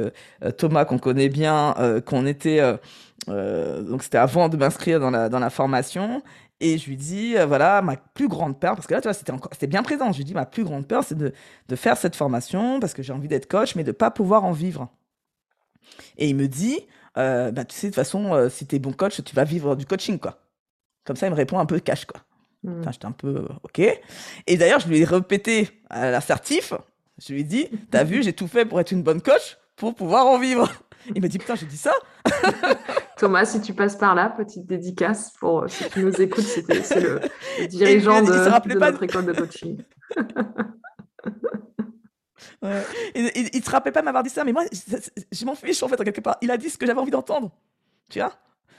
Thomas qu'on connaît bien, qu'on était donc c'était avant de m'inscrire dans la dans la formation. Et je lui dis, voilà, ma plus grande peur, parce que là, tu vois, c'était, encore, c'était bien présent. Je lui dis, ma plus grande peur, c'est de, de faire cette formation, parce que j'ai envie d'être coach, mais de pas pouvoir en vivre. Et il me dit, euh, bah, tu sais, de toute façon, euh, si tu es bon coach, tu vas vivre du coaching, quoi. Comme ça, il me répond un peu cash, quoi. Mmh. J'étais un peu euh, OK. Et d'ailleurs, je lui ai répété à l'assertif, je lui ai dit, t'as vu, j'ai tout fait pour être une bonne coach, pour pouvoir en vivre. Il m'a dit, putain, j'ai dit ça Thomas, si tu passes par là, petite dédicace pour si tu nous écoutes, c'est le, dirigeant de, de notre école de coaching. Il, il, se rappelait pas m'avoir dit ça, mais moi, je, m'en fiche en fait, quelque part. Il a dit ce que j'avais envie d'entendre. Tu vois?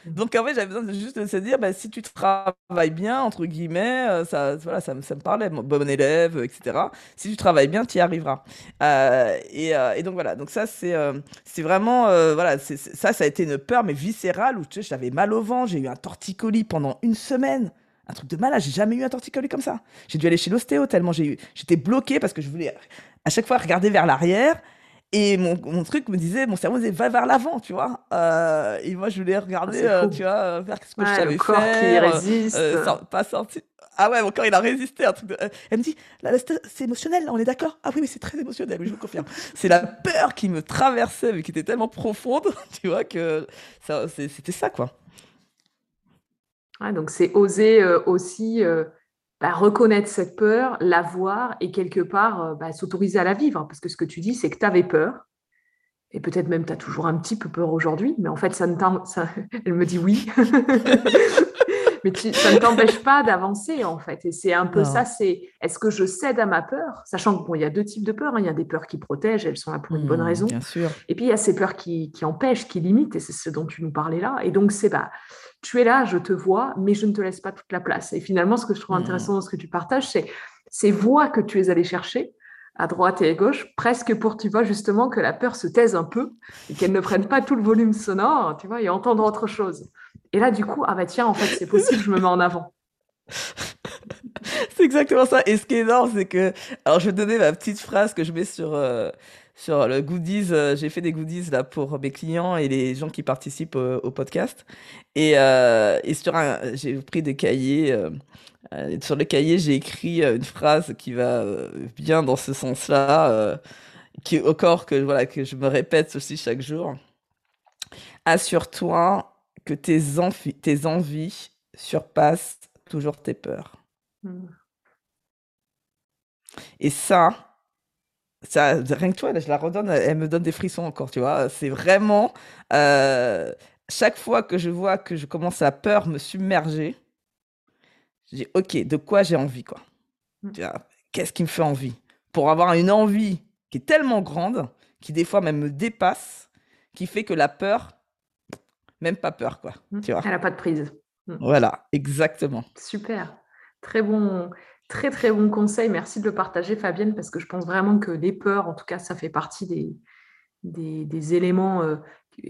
Donc en fait, j'avais besoin de juste de se dire, bah, si tu travailles bien, entre guillemets, euh, ça, voilà, ça, ça me parlait, bon élève, etc. Si tu travailles bien, tu y arriveras. Euh, et, euh, et, donc voilà, donc ça c'est vraiment, voilà, ça, ça a été une peur, mais viscérale, où tu sais, j'avais mal au vent, j'ai eu un torticolis pendant une semaine un truc de malade. J'ai jamais eu un torticolis comme ça. J'ai dû aller chez l'ostéo tellement j'ai eu. J'étais bloqué parce que je voulais à chaque fois regarder vers l'arrière. Et mon, mon, truc me disait, mon cerveau disait, va vers l'avant, tu vois. Euh, et moi, je voulais regarder, ah, euh, tu vois, vers ce que je savais le corps faire. qui résiste. Euh, pas sorti. Ah ouais, mon corps, il a résisté. Un truc Elle me dit, c'est émotionnel, on est d'accord? Ah oui, mais c'est très émotionnel, je vous confirme. c'est la peur qui me traversait, mais qui était tellement profonde, tu vois, que c'était ça, quoi. Ouais, donc, c'est oser aussi bah, reconnaître cette peur, la voir et quelque part euh, bah, s'autoriser à la vivre. Parce que ce que tu dis, c'est que tu avais peur. Et peut-être même tu as toujours un petit peu peur aujourd'hui, mais en fait, ça ne ça... elle me dit oui. mais ça ne t'empêche pas d'avancer, en fait. Et c'est un peu ça, c'est est-ce que je cède à ma peur? Sachant que bon, il y a deux types de peurs. Hein. Il y a des peurs qui protègent, elles sont là pour une bonne mmh, raison. Bien sûr. Et puis, il y a ces peurs qui, qui empêchent, qui limitent, et c'est ce dont tu nous parlais là. Et donc, c'est bah, tu es là, je te vois, mais je ne te laisse pas toute la place. Et finalement, ce que je trouve mmh. intéressant dans ce que tu partages, c'est ces voix que tu es allé chercher à droite et à gauche, presque pour, tu vois, justement, que la peur se taise un peu et qu'elle ne prenne pas tout le volume sonore, tu vois, et entendre autre chose. Et là, du coup, ah bah tiens, en fait, c'est possible, je me mets en avant. c'est exactement ça. Et ce qui est énorme, c'est que, alors je vais donner ma petite phrase que je mets sur, euh, sur le goodies. Euh, j'ai fait des goodies là pour mes clients et les gens qui participent au, podcast. Et, euh, et sur un, j'ai pris des cahiers. Euh, sur le cahier, j'ai écrit une phrase qui va bien dans ce sens-là, qui au corps que voilà que je me répète aussi chaque jour. Assure-toi que tes, tes envies surpassent toujours tes peurs. Mmh. Et ça, ça, rien que toi, je la redonne, elle me donne des frissons encore, tu vois. C'est vraiment, euh, chaque fois que je vois que je commence à peur me submerger, je dis, ok, de quoi j'ai envie, quoi. Mmh. Qu'est-ce qui me fait envie? Pour avoir une envie qui est tellement grande, qui des fois même me dépasse, qui fait que la peur, même pas peur, quoi. Mmh. Tu vois Elle n'a pas de prise. Mmh. Voilà, exactement. Super. Très bon, Très, très bon conseil. Merci de le partager, Fabienne, parce que je pense vraiment que les peurs, en tout cas, ça fait partie des, des, éléments euh,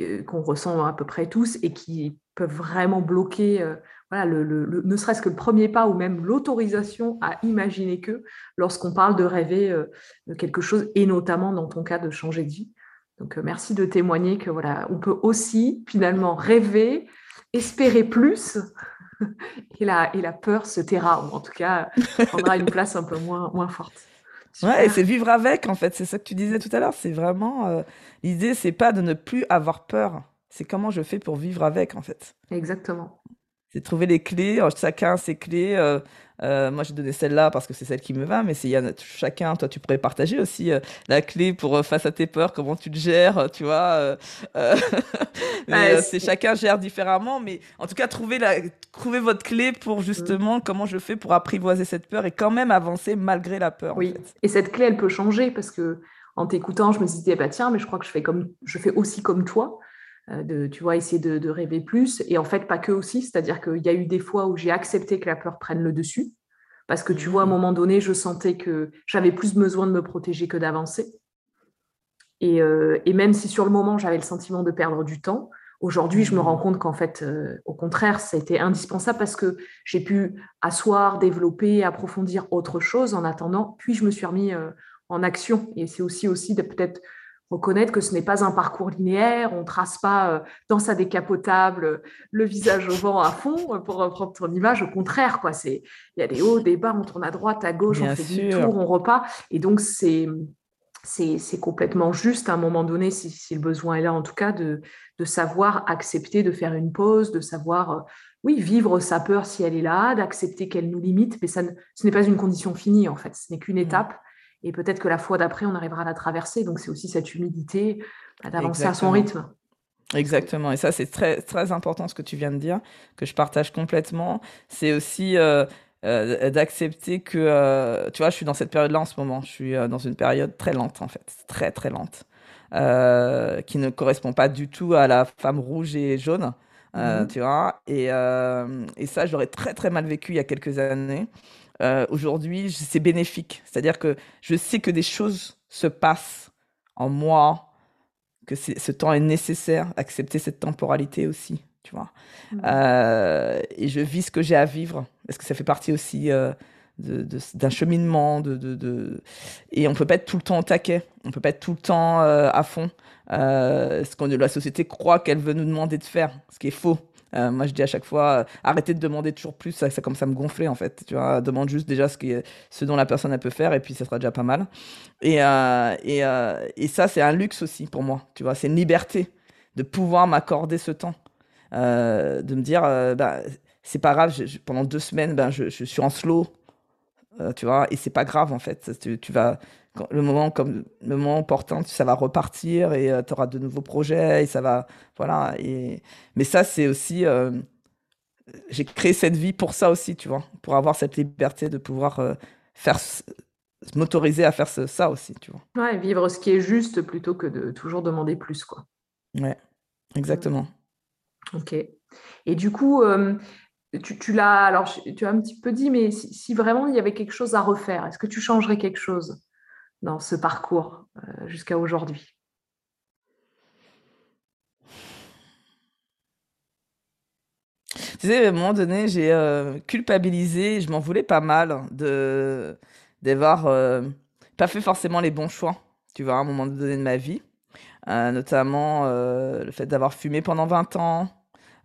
euh, qu'on ressent à peu près tous et qui peuvent vraiment bloquer euh, voilà, le, ne serait-ce que le premier pas ou même l'autorisation à imaginer que lorsqu'on parle de rêver de quelque chose et notamment dans ton cas de changer de vie. Donc merci de témoigner que voilà, on peut aussi finalement rêver, espérer plus et, la, et la peur se taira, ou en tout cas prendra une place un peu moins, moins forte. Ouais, et c'est vivre avec, en fait. C'est ça que tu disais tout à l'heure. C'est vraiment. Euh, l'idée, c'est pas de ne plus avoir peur. C'est comment je fais pour vivre avec, en fait. Exactement. C'est trouver les clés. Chacun ses clés. Euh, euh, moi, j'ai donné celle-là parce que c'est celle qui me va, mais c'est chacun, toi, tu pourrais partager aussi euh, la clé pour euh, face à tes peurs, comment tu le gères, tu vois. c'est chacun gère différemment, mais en tout cas, trouver, la, trouver votre clé pour justement mm. comment je fais pour apprivoiser cette peur et quand même avancer malgré la peur. Oui, et cette clé, elle peut changer parce que en t'écoutant, je me disais, bah, tiens, mais je crois que je fais, comme, je fais aussi comme toi. De, tu vois, essayer de, de, rêver plus. Et en fait, pas que aussi, c'est-à-dire qu'il y a eu des fois où j'ai accepté que la peur prenne le dessus. Parce que tu vois, à un mmh. moment donné, je sentais que j'avais plus besoin de me protéger que d'avancer. Euh, et, même si sur le moment, j'avais le sentiment de perdre du temps, aujourd'hui, je me rends mmh. compte qu'en fait, euh, au contraire, ça a été indispensable parce que j'ai pu asseoir, développer, approfondir autre chose en attendant. Puis, je me suis remis euh, en action. Et c'est aussi, aussi de peut-être reconnaître que ce n'est pas un parcours linéaire, on ne trace pas euh, dans sa décapotable euh, le visage au vent à fond, euh, pour reprendre ton image, au contraire, quoi. C'est, il y a des hauts, des bas, on tourne à droite, à gauche, on fait du tour, on repart. Et donc, c'est, c'est, complètement juste à un moment donné, si, le besoin est là, en tout cas, de, de savoir accepter de faire une pause, de savoir, oui, vivre sa peur si elle est là, d'accepter qu'elle nous limite, mais ça ce n'est pas une condition finie, en fait, ce n'est qu'une mmh. étape et peut-être que la fois d'après, on arrivera à la traverser. Donc, c'est aussi cette humilité bah, d'avancer à son rythme. Exactement. Et ça, c'est très, très important ce que tu viens de dire, que je partage complètement. C'est aussi euh, euh, d'accepter que, euh, tu vois, je suis dans cette période-là en ce moment. Je suis dans une période très lente, en fait. Très, très lente. qui ne correspond pas du tout à la femme rouge et jaune. Mmh tu vois, et, et ça, j'aurais très très mal vécu il y a quelques années. Euh, aujourd'hui, c'est bénéfique. C'est-à-dire que je sais que des choses se passent en moi, que ce temps est nécessaire, accepter cette temporalité aussi, tu vois. Mmh. Euh, et je vis ce que j'ai à vivre, parce que ça fait partie aussi euh, d'un cheminement. De, de, Et on peut pas être tout le temps au taquet, on peut pas être tout le temps à fond. ce que la société croit qu'elle veut nous demander de faire, ce qui est faux. Euh, moi, je dis à chaque fois, euh, arrêtez de demander toujours plus, ça, ça me gonfler en fait. Tu vois, demande juste déjà ce, qui ce dont la personne elle peut faire et puis ça sera déjà pas mal. Et, euh, et, et ça, c'est un luxe aussi pour moi. Tu vois, c'est une liberté de pouvoir m'accorder ce temps, de me dire, bah, c'est pas grave, pendant deux semaines, ben, je, je, suis en slow, tu vois, et c'est pas grave en fait. Tu vas le moment comme le moment opportun, ça va repartir et euh, tu auras de nouveaux projets et ça va voilà et mais ça c'est aussi euh, j'ai créé cette vie pour ça aussi, tu vois, pour avoir cette liberté de pouvoir euh, faire m'autoriser à faire ça aussi, tu vois. Ouais, vivre ce qui est juste plutôt que de toujours demander plus quoi. Ouais. Exactement. OK. Et du coup tu, tu l'as alors tu as un petit peu dit mais si vraiment il y avait quelque chose à refaire, est-ce que tu changerais quelque chose? Dans ce parcours euh, jusqu'à aujourd'hui Tu sais, à un moment donné, j'ai euh, culpabilisé, je m'en voulais pas mal d'avoir euh, pas fait forcément les bons choix, tu vois, à un moment donné de ma vie. notamment le fait d'avoir fumé pendant 20 ans,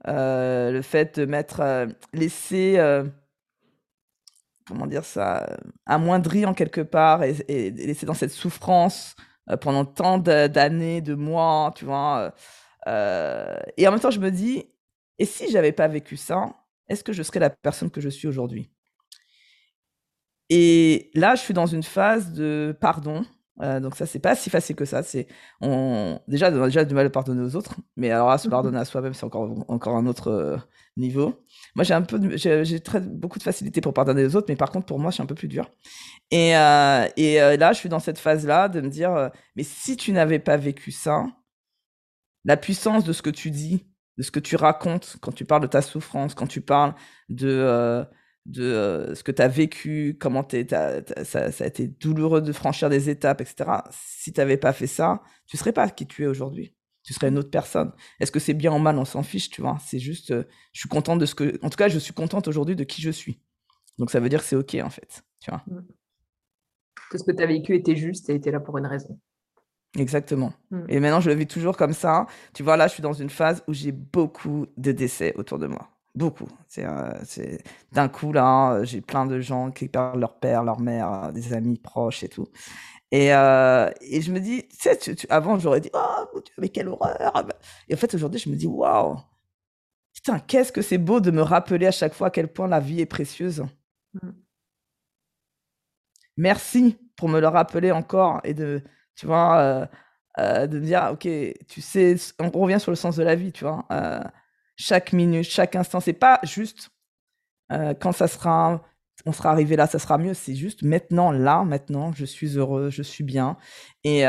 le fait de m'être laissé comment dire ça, amoindri en quelque part et, et laissé dans cette souffrance euh, pendant tant d'années, de mois, tu vois. Euh, et en même temps, je me dis, et si j'avais pas vécu ça, est-ce que je serais la personne que je suis aujourd'hui? Et là, je suis dans une phase de pardon. Euh, donc ça, c'est pas si facile que ça. C'est on déjà on a déjà du mal à pardonner aux autres, mais alors à se mmh pardonner à soi-même, c'est encore encore un autre niveau. Moi, j'ai un peu, j'ai très beaucoup de facilité pour pardonner aux autres, mais par contre, pour moi, c'est un peu plus dur. Et, euh, et euh, là, je suis dans cette phase-là de me dire, euh, mais si tu n'avais pas vécu ça, la puissance de ce que tu dis, de ce que tu racontes quand tu parles de ta souffrance, quand tu parles de, de ce que tu as vécu, comment ça, ça, a été douloureux de franchir des étapes, etc. Si tu n'avais pas fait ça, tu serais pas qui tu es aujourd'hui tu serais une autre personne. Est-ce que c'est bien ou mal On s'en fiche, tu vois. C'est juste, euh, je suis contente de ce que. En tout cas, je suis contente aujourd'hui de qui je suis. Donc ça veut dire que c'est OK, en fait. Tu vois. Mmh. Que ce que tu as vécu était juste et était là pour une raison. Exactement. Mmh. Et maintenant, je le vis toujours comme ça. Tu vois, là, je suis dans une phase où j'ai beaucoup de décès autour de moi. Beaucoup. C'est, c'est... D'un coup, là, j'ai plein de gens qui perdent leur père, leur mère, des amis proches et tout. Et, et je me dis, tu sais, avant, j'aurais dit, oh, mais quelle horreur! Et en fait, aujourd'hui, je me dis, waouh! Putain, qu'est-ce que c'est beau de me rappeler à chaque fois à quel point la vie est précieuse. Mmh. Merci pour me le rappeler encore et de, tu vois, euh, euh, de me dire, ok, tu sais, on revient sur le sens de la vie, tu vois. Euh, chaque minute, chaque instant, c'est pas juste quand ça sera, on sera arrivé là, ça sera mieux. C'est juste maintenant, là, maintenant, je suis heureux, je suis bien. Et,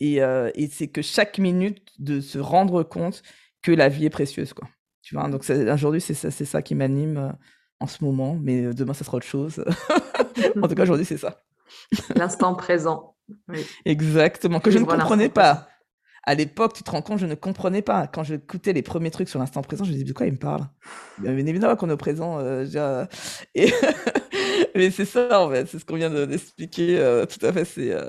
et, et c'est que chaque minute de se rendre compte que la vie est précieuse, quoi. Tu vois, donc aujourd'hui, c'est ça, c'est ça qui m'anime en ce moment, mais demain, ça sera autre chose. en tout cas, aujourd'hui, c'est ça. L'instant présent. Exactement, que je ne comprenais pas. À l'époque, tu te rends compte, je ne comprenais pas. Quand j'écoutais les premiers trucs sur l'instant présent, je me disais, de quoi il me parle? Bien évidemment qu'on est au présent. Euh, Et Mais c'est ça, en fait, c'est ce qu'on vient d'expliquer. Euh, tout à fait, c'est euh,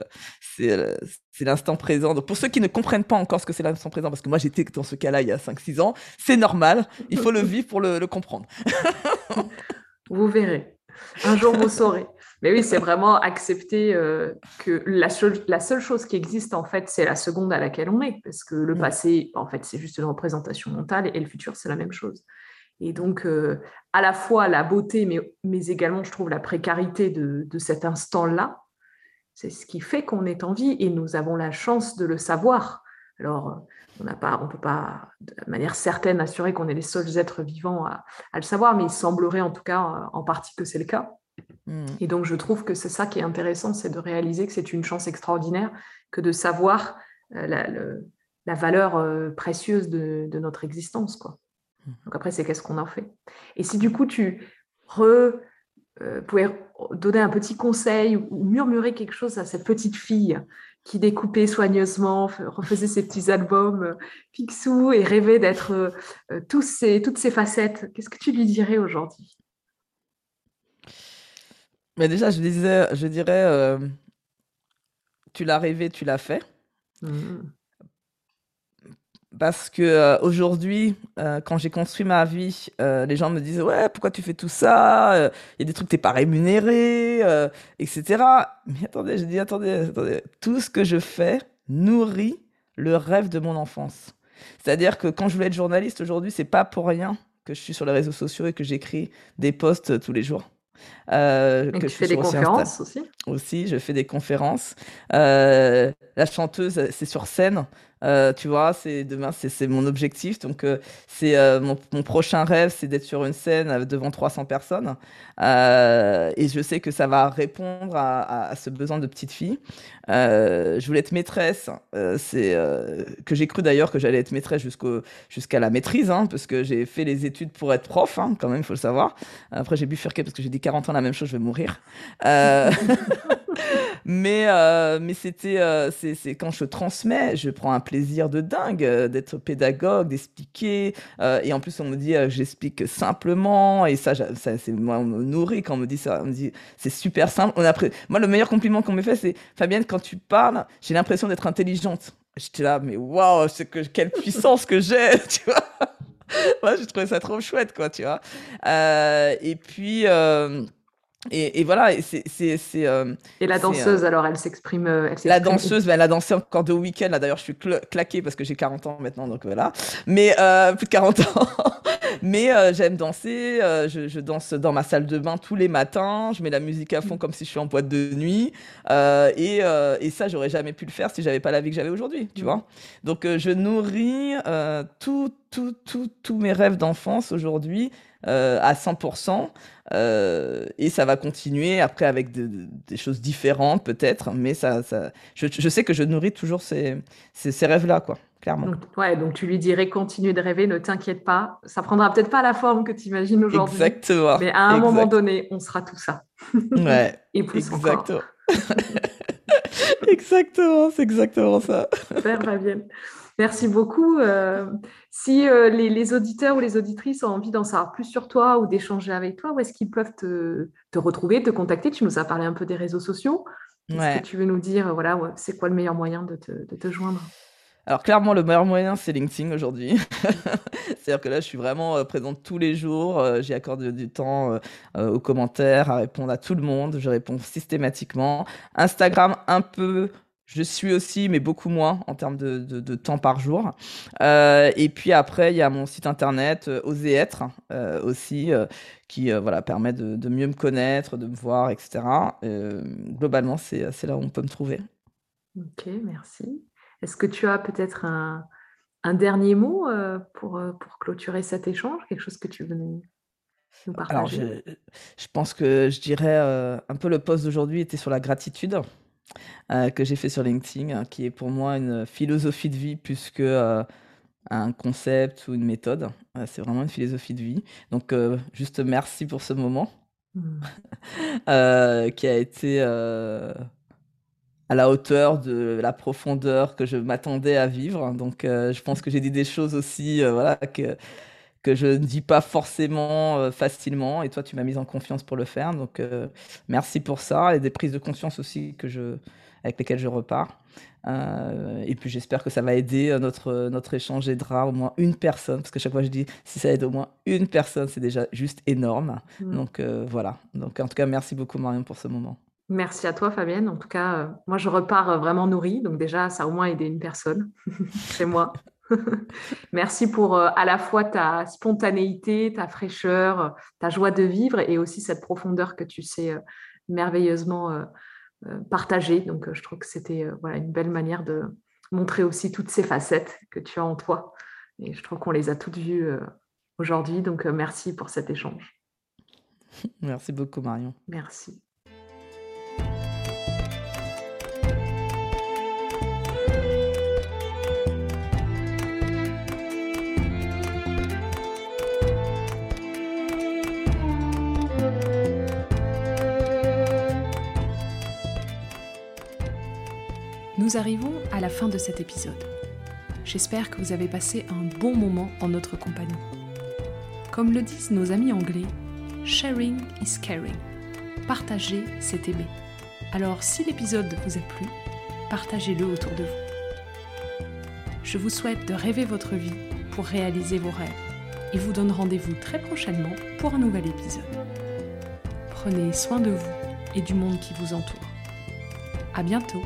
c'est l'instant présent. Donc, pour ceux qui ne comprennent pas encore ce que c'est l'instant présent, parce que moi, j'étais dans ce cas-là il y a 5-6 ans, c'est normal. Il faut le vivre pour le, le comprendre. vous verrez. Un jour, vous saurez. Mais oui, c'est vraiment accepter euh, que la, la, seule chose qui existe, en fait, c'est la seconde à laquelle on est. Parce que le mm. passé, en fait, c'est juste une représentation mentale et le futur, c'est la même chose. Et donc, euh, à la fois la beauté, mais, mais également, je trouve, la précarité de, de cet instant-là, c'est ce qui fait qu'on est en vie et nous avons la chance de le savoir. Alors, on on peut pas de manière certaine assurer qu'on est les seuls êtres vivants à, à, le savoir, mais il semblerait en tout cas en partie que c'est le cas. Mmh. Et donc, je trouve que c'est ça qui est intéressant, c'est de réaliser que c'est une chance extraordinaire que de savoir euh, la, valeur euh, précieuse de, notre existence. Quoi. Mmh. Donc après, c'est qu'est-ce qu'on en fait. Et si du coup, tu re, euh, pouvais donner un petit conseil ou murmurer quelque chose à cette petite fille qui découpait soigneusement, refaisait ses petits albums Picsou et rêvait d'être toutes ces facettes, qu'est-ce que tu lui dirais aujourd'hui? Mais déjà, je disais, je dirais, euh, tu l'as rêvé, tu l'as fait. Mmh. Parce que euh, aujourd'hui, euh, quand j'ai construit ma vie, les gens me disent ouais, pourquoi tu fais tout ça Il y a des trucs t'es pas rémunéré, etc. Mais attendez, je dis attendez, attendez, tout ce que je fais nourrit le rêve de mon enfance. C'est-à-dire que quand je voulais être journaliste aujourd'hui, c'est pas pour rien que je suis sur les réseaux sociaux et que j'écris des posts tous les jours. Euh, que tu fais des conférences aussi? Aussi, je fais des conférences. Euh, la chanteuse, c'est sur scène. Euh, tu vois, c'est demain, c'est mon objectif. Donc, euh, c'est euh, mon, mon, prochain rêve, c'est d'être sur une scène devant 300 personnes. et je sais que ça va répondre à, à, ce besoin de petite fille. je voulais être maîtresse. c'est que j'ai cru d'ailleurs que j'allais être maîtresse jusqu'au jusqu'à la maîtrise, hein, parce que j'ai fait les études pour être prof, hein, quand même, il faut le savoir. Après, j'ai bifurqué parce que j'ai dit 40 ans la même chose, je vais mourir. mais euh, mais c'était euh, c'est quand je transmets, je prends un plaisir de dingue euh, d'être pédagogue, d'expliquer. et en plus, on me dit que j'explique simplement. Et ça, ça c'est moi, on me nourrit quand on me dit ça. On me dit c'est super simple. On a moi, le meilleur compliment qu'on me fait, c'est Fabienne, quand tu parles, j'ai l'impression d'être intelligente. J'étais là, mais waouh, que quelle puissance que j'ai, tu vois. Moi, j'ai trouvé ça trop chouette, quoi, tu vois. et puis. Et, voilà, c'est. Euh, et la danseuse, euh, alors, elle s'exprime. Euh, la danseuse, ben, elle a dansé encore deux week-ends. Là, d'ailleurs, je suis claqué parce que j'ai 40 ans maintenant, donc voilà. Mais plus de 40 ans. Mais j'aime danser. Je, je, danse dans ma salle de bain tous les matins. Je mets la musique à fond comme si je suis en boîte de nuit. et, et ça, j'aurais jamais pu le faire si j'avais pas la vie que j'avais aujourd'hui, tu mm. vois. Donc, je nourris tous tout, tout, tous mes rêves d'enfance aujourd'hui à 100%. Euh, et ça va continuer après avec des choses différentes peut-être, mais ça, ça je, je, sais que je nourris toujours ces, ces, rêves-là, quoi, clairement. Donc, ouais, donc tu lui dirais continue de rêver, ne t'inquiète pas. Ça prendra peut-être pas la forme que tu imagines aujourd'hui. Exactement. Mais à un moment donné, on sera tout ça. Ouais. et plus exactement. exactement, c'est exactement ça. Super, Fabienne. Merci beaucoup. Euh, si euh, les, auditeurs ou les auditrices ont envie d'en savoir plus sur toi ou d'échanger avec toi, où est-ce qu'ils peuvent te, retrouver, te contacter? Tu nous as parlé un peu des réseaux sociaux. Est-ce que tu veux nous dire, voilà, c'est quoi le meilleur moyen de te, joindre? Alors clairement, le meilleur moyen, c'est LinkedIn aujourd'hui. C'est-à-dire que là, je suis vraiment euh, présente tous les jours. Euh, J'y accorde du temps euh, aux commentaires, à répondre à tout le monde. Je réponds systématiquement. Instagram, un peu. Je suis aussi, mais beaucoup moins en termes de, de, temps par jour. et puis après, il y a mon site internet, Oser être, aussi, qui voilà, permet de, de, mieux me connaître, de me voir, etc. globalement, c'est là où on peut me trouver. Ok, merci. Est-ce que tu as peut-être un, dernier mot euh, pour, euh, pour clôturer cet échange Quelque chose que tu veux nous, partager? Alors, je, pense que je dirais euh, un peu le post d'aujourd'hui était sur la gratitude que j'ai fait sur LinkedIn, hein, qui est pour moi une philosophie de vie plus que un concept ou une méthode. c'est vraiment une philosophie de vie. Donc, juste merci pour ce moment mmh. qui a été à la hauteur de la profondeur que je m'attendais à vivre. Donc, euh, je pense que j'ai dit des choses aussi, euh, voilà, que, que je ne dis pas forcément euh, facilement. Et toi, tu m'as mise en confiance pour le faire. Donc, merci pour ça. Et des prises de conscience aussi que je, avec lesquelles je repars. et puis, j'espère que ça va aider. Notre, notre échange aidera au moins une personne. Parce que chaque fois, je dis, si ça aide au moins une personne, c'est déjà juste énorme. Mmh. Donc, voilà. Donc, en tout cas, merci beaucoup, Marion, pour ce moment. Merci à toi, Fabienne. En tout cas, euh, moi, je repars euh, vraiment nourrie. Donc déjà, ça a au moins aidé une personne chez moi. Merci pour euh, à la fois ta spontanéité, ta fraîcheur, ta joie de vivre et aussi cette profondeur que tu sais merveilleusement partager. Donc, je trouve que c'était voilà, une belle manière de montrer aussi toutes ces facettes que tu as en toi. Et je trouve qu'on les a toutes vues aujourd'hui. Donc, merci pour cet échange. Merci beaucoup, Marion. Merci. Nous arrivons à la fin de cet épisode. J'espère que vous avez passé un bon moment en notre compagnie. Comme le disent nos amis anglais, sharing is caring. Partager, c'est aimer. Alors si l'épisode vous a plu, partagez-le autour de vous. Je vous souhaite de rêver votre vie pour réaliser vos rêves et vous donne rendez-vous très prochainement pour un nouvel épisode. Prenez soin de vous et du monde qui vous entoure. À bientôt!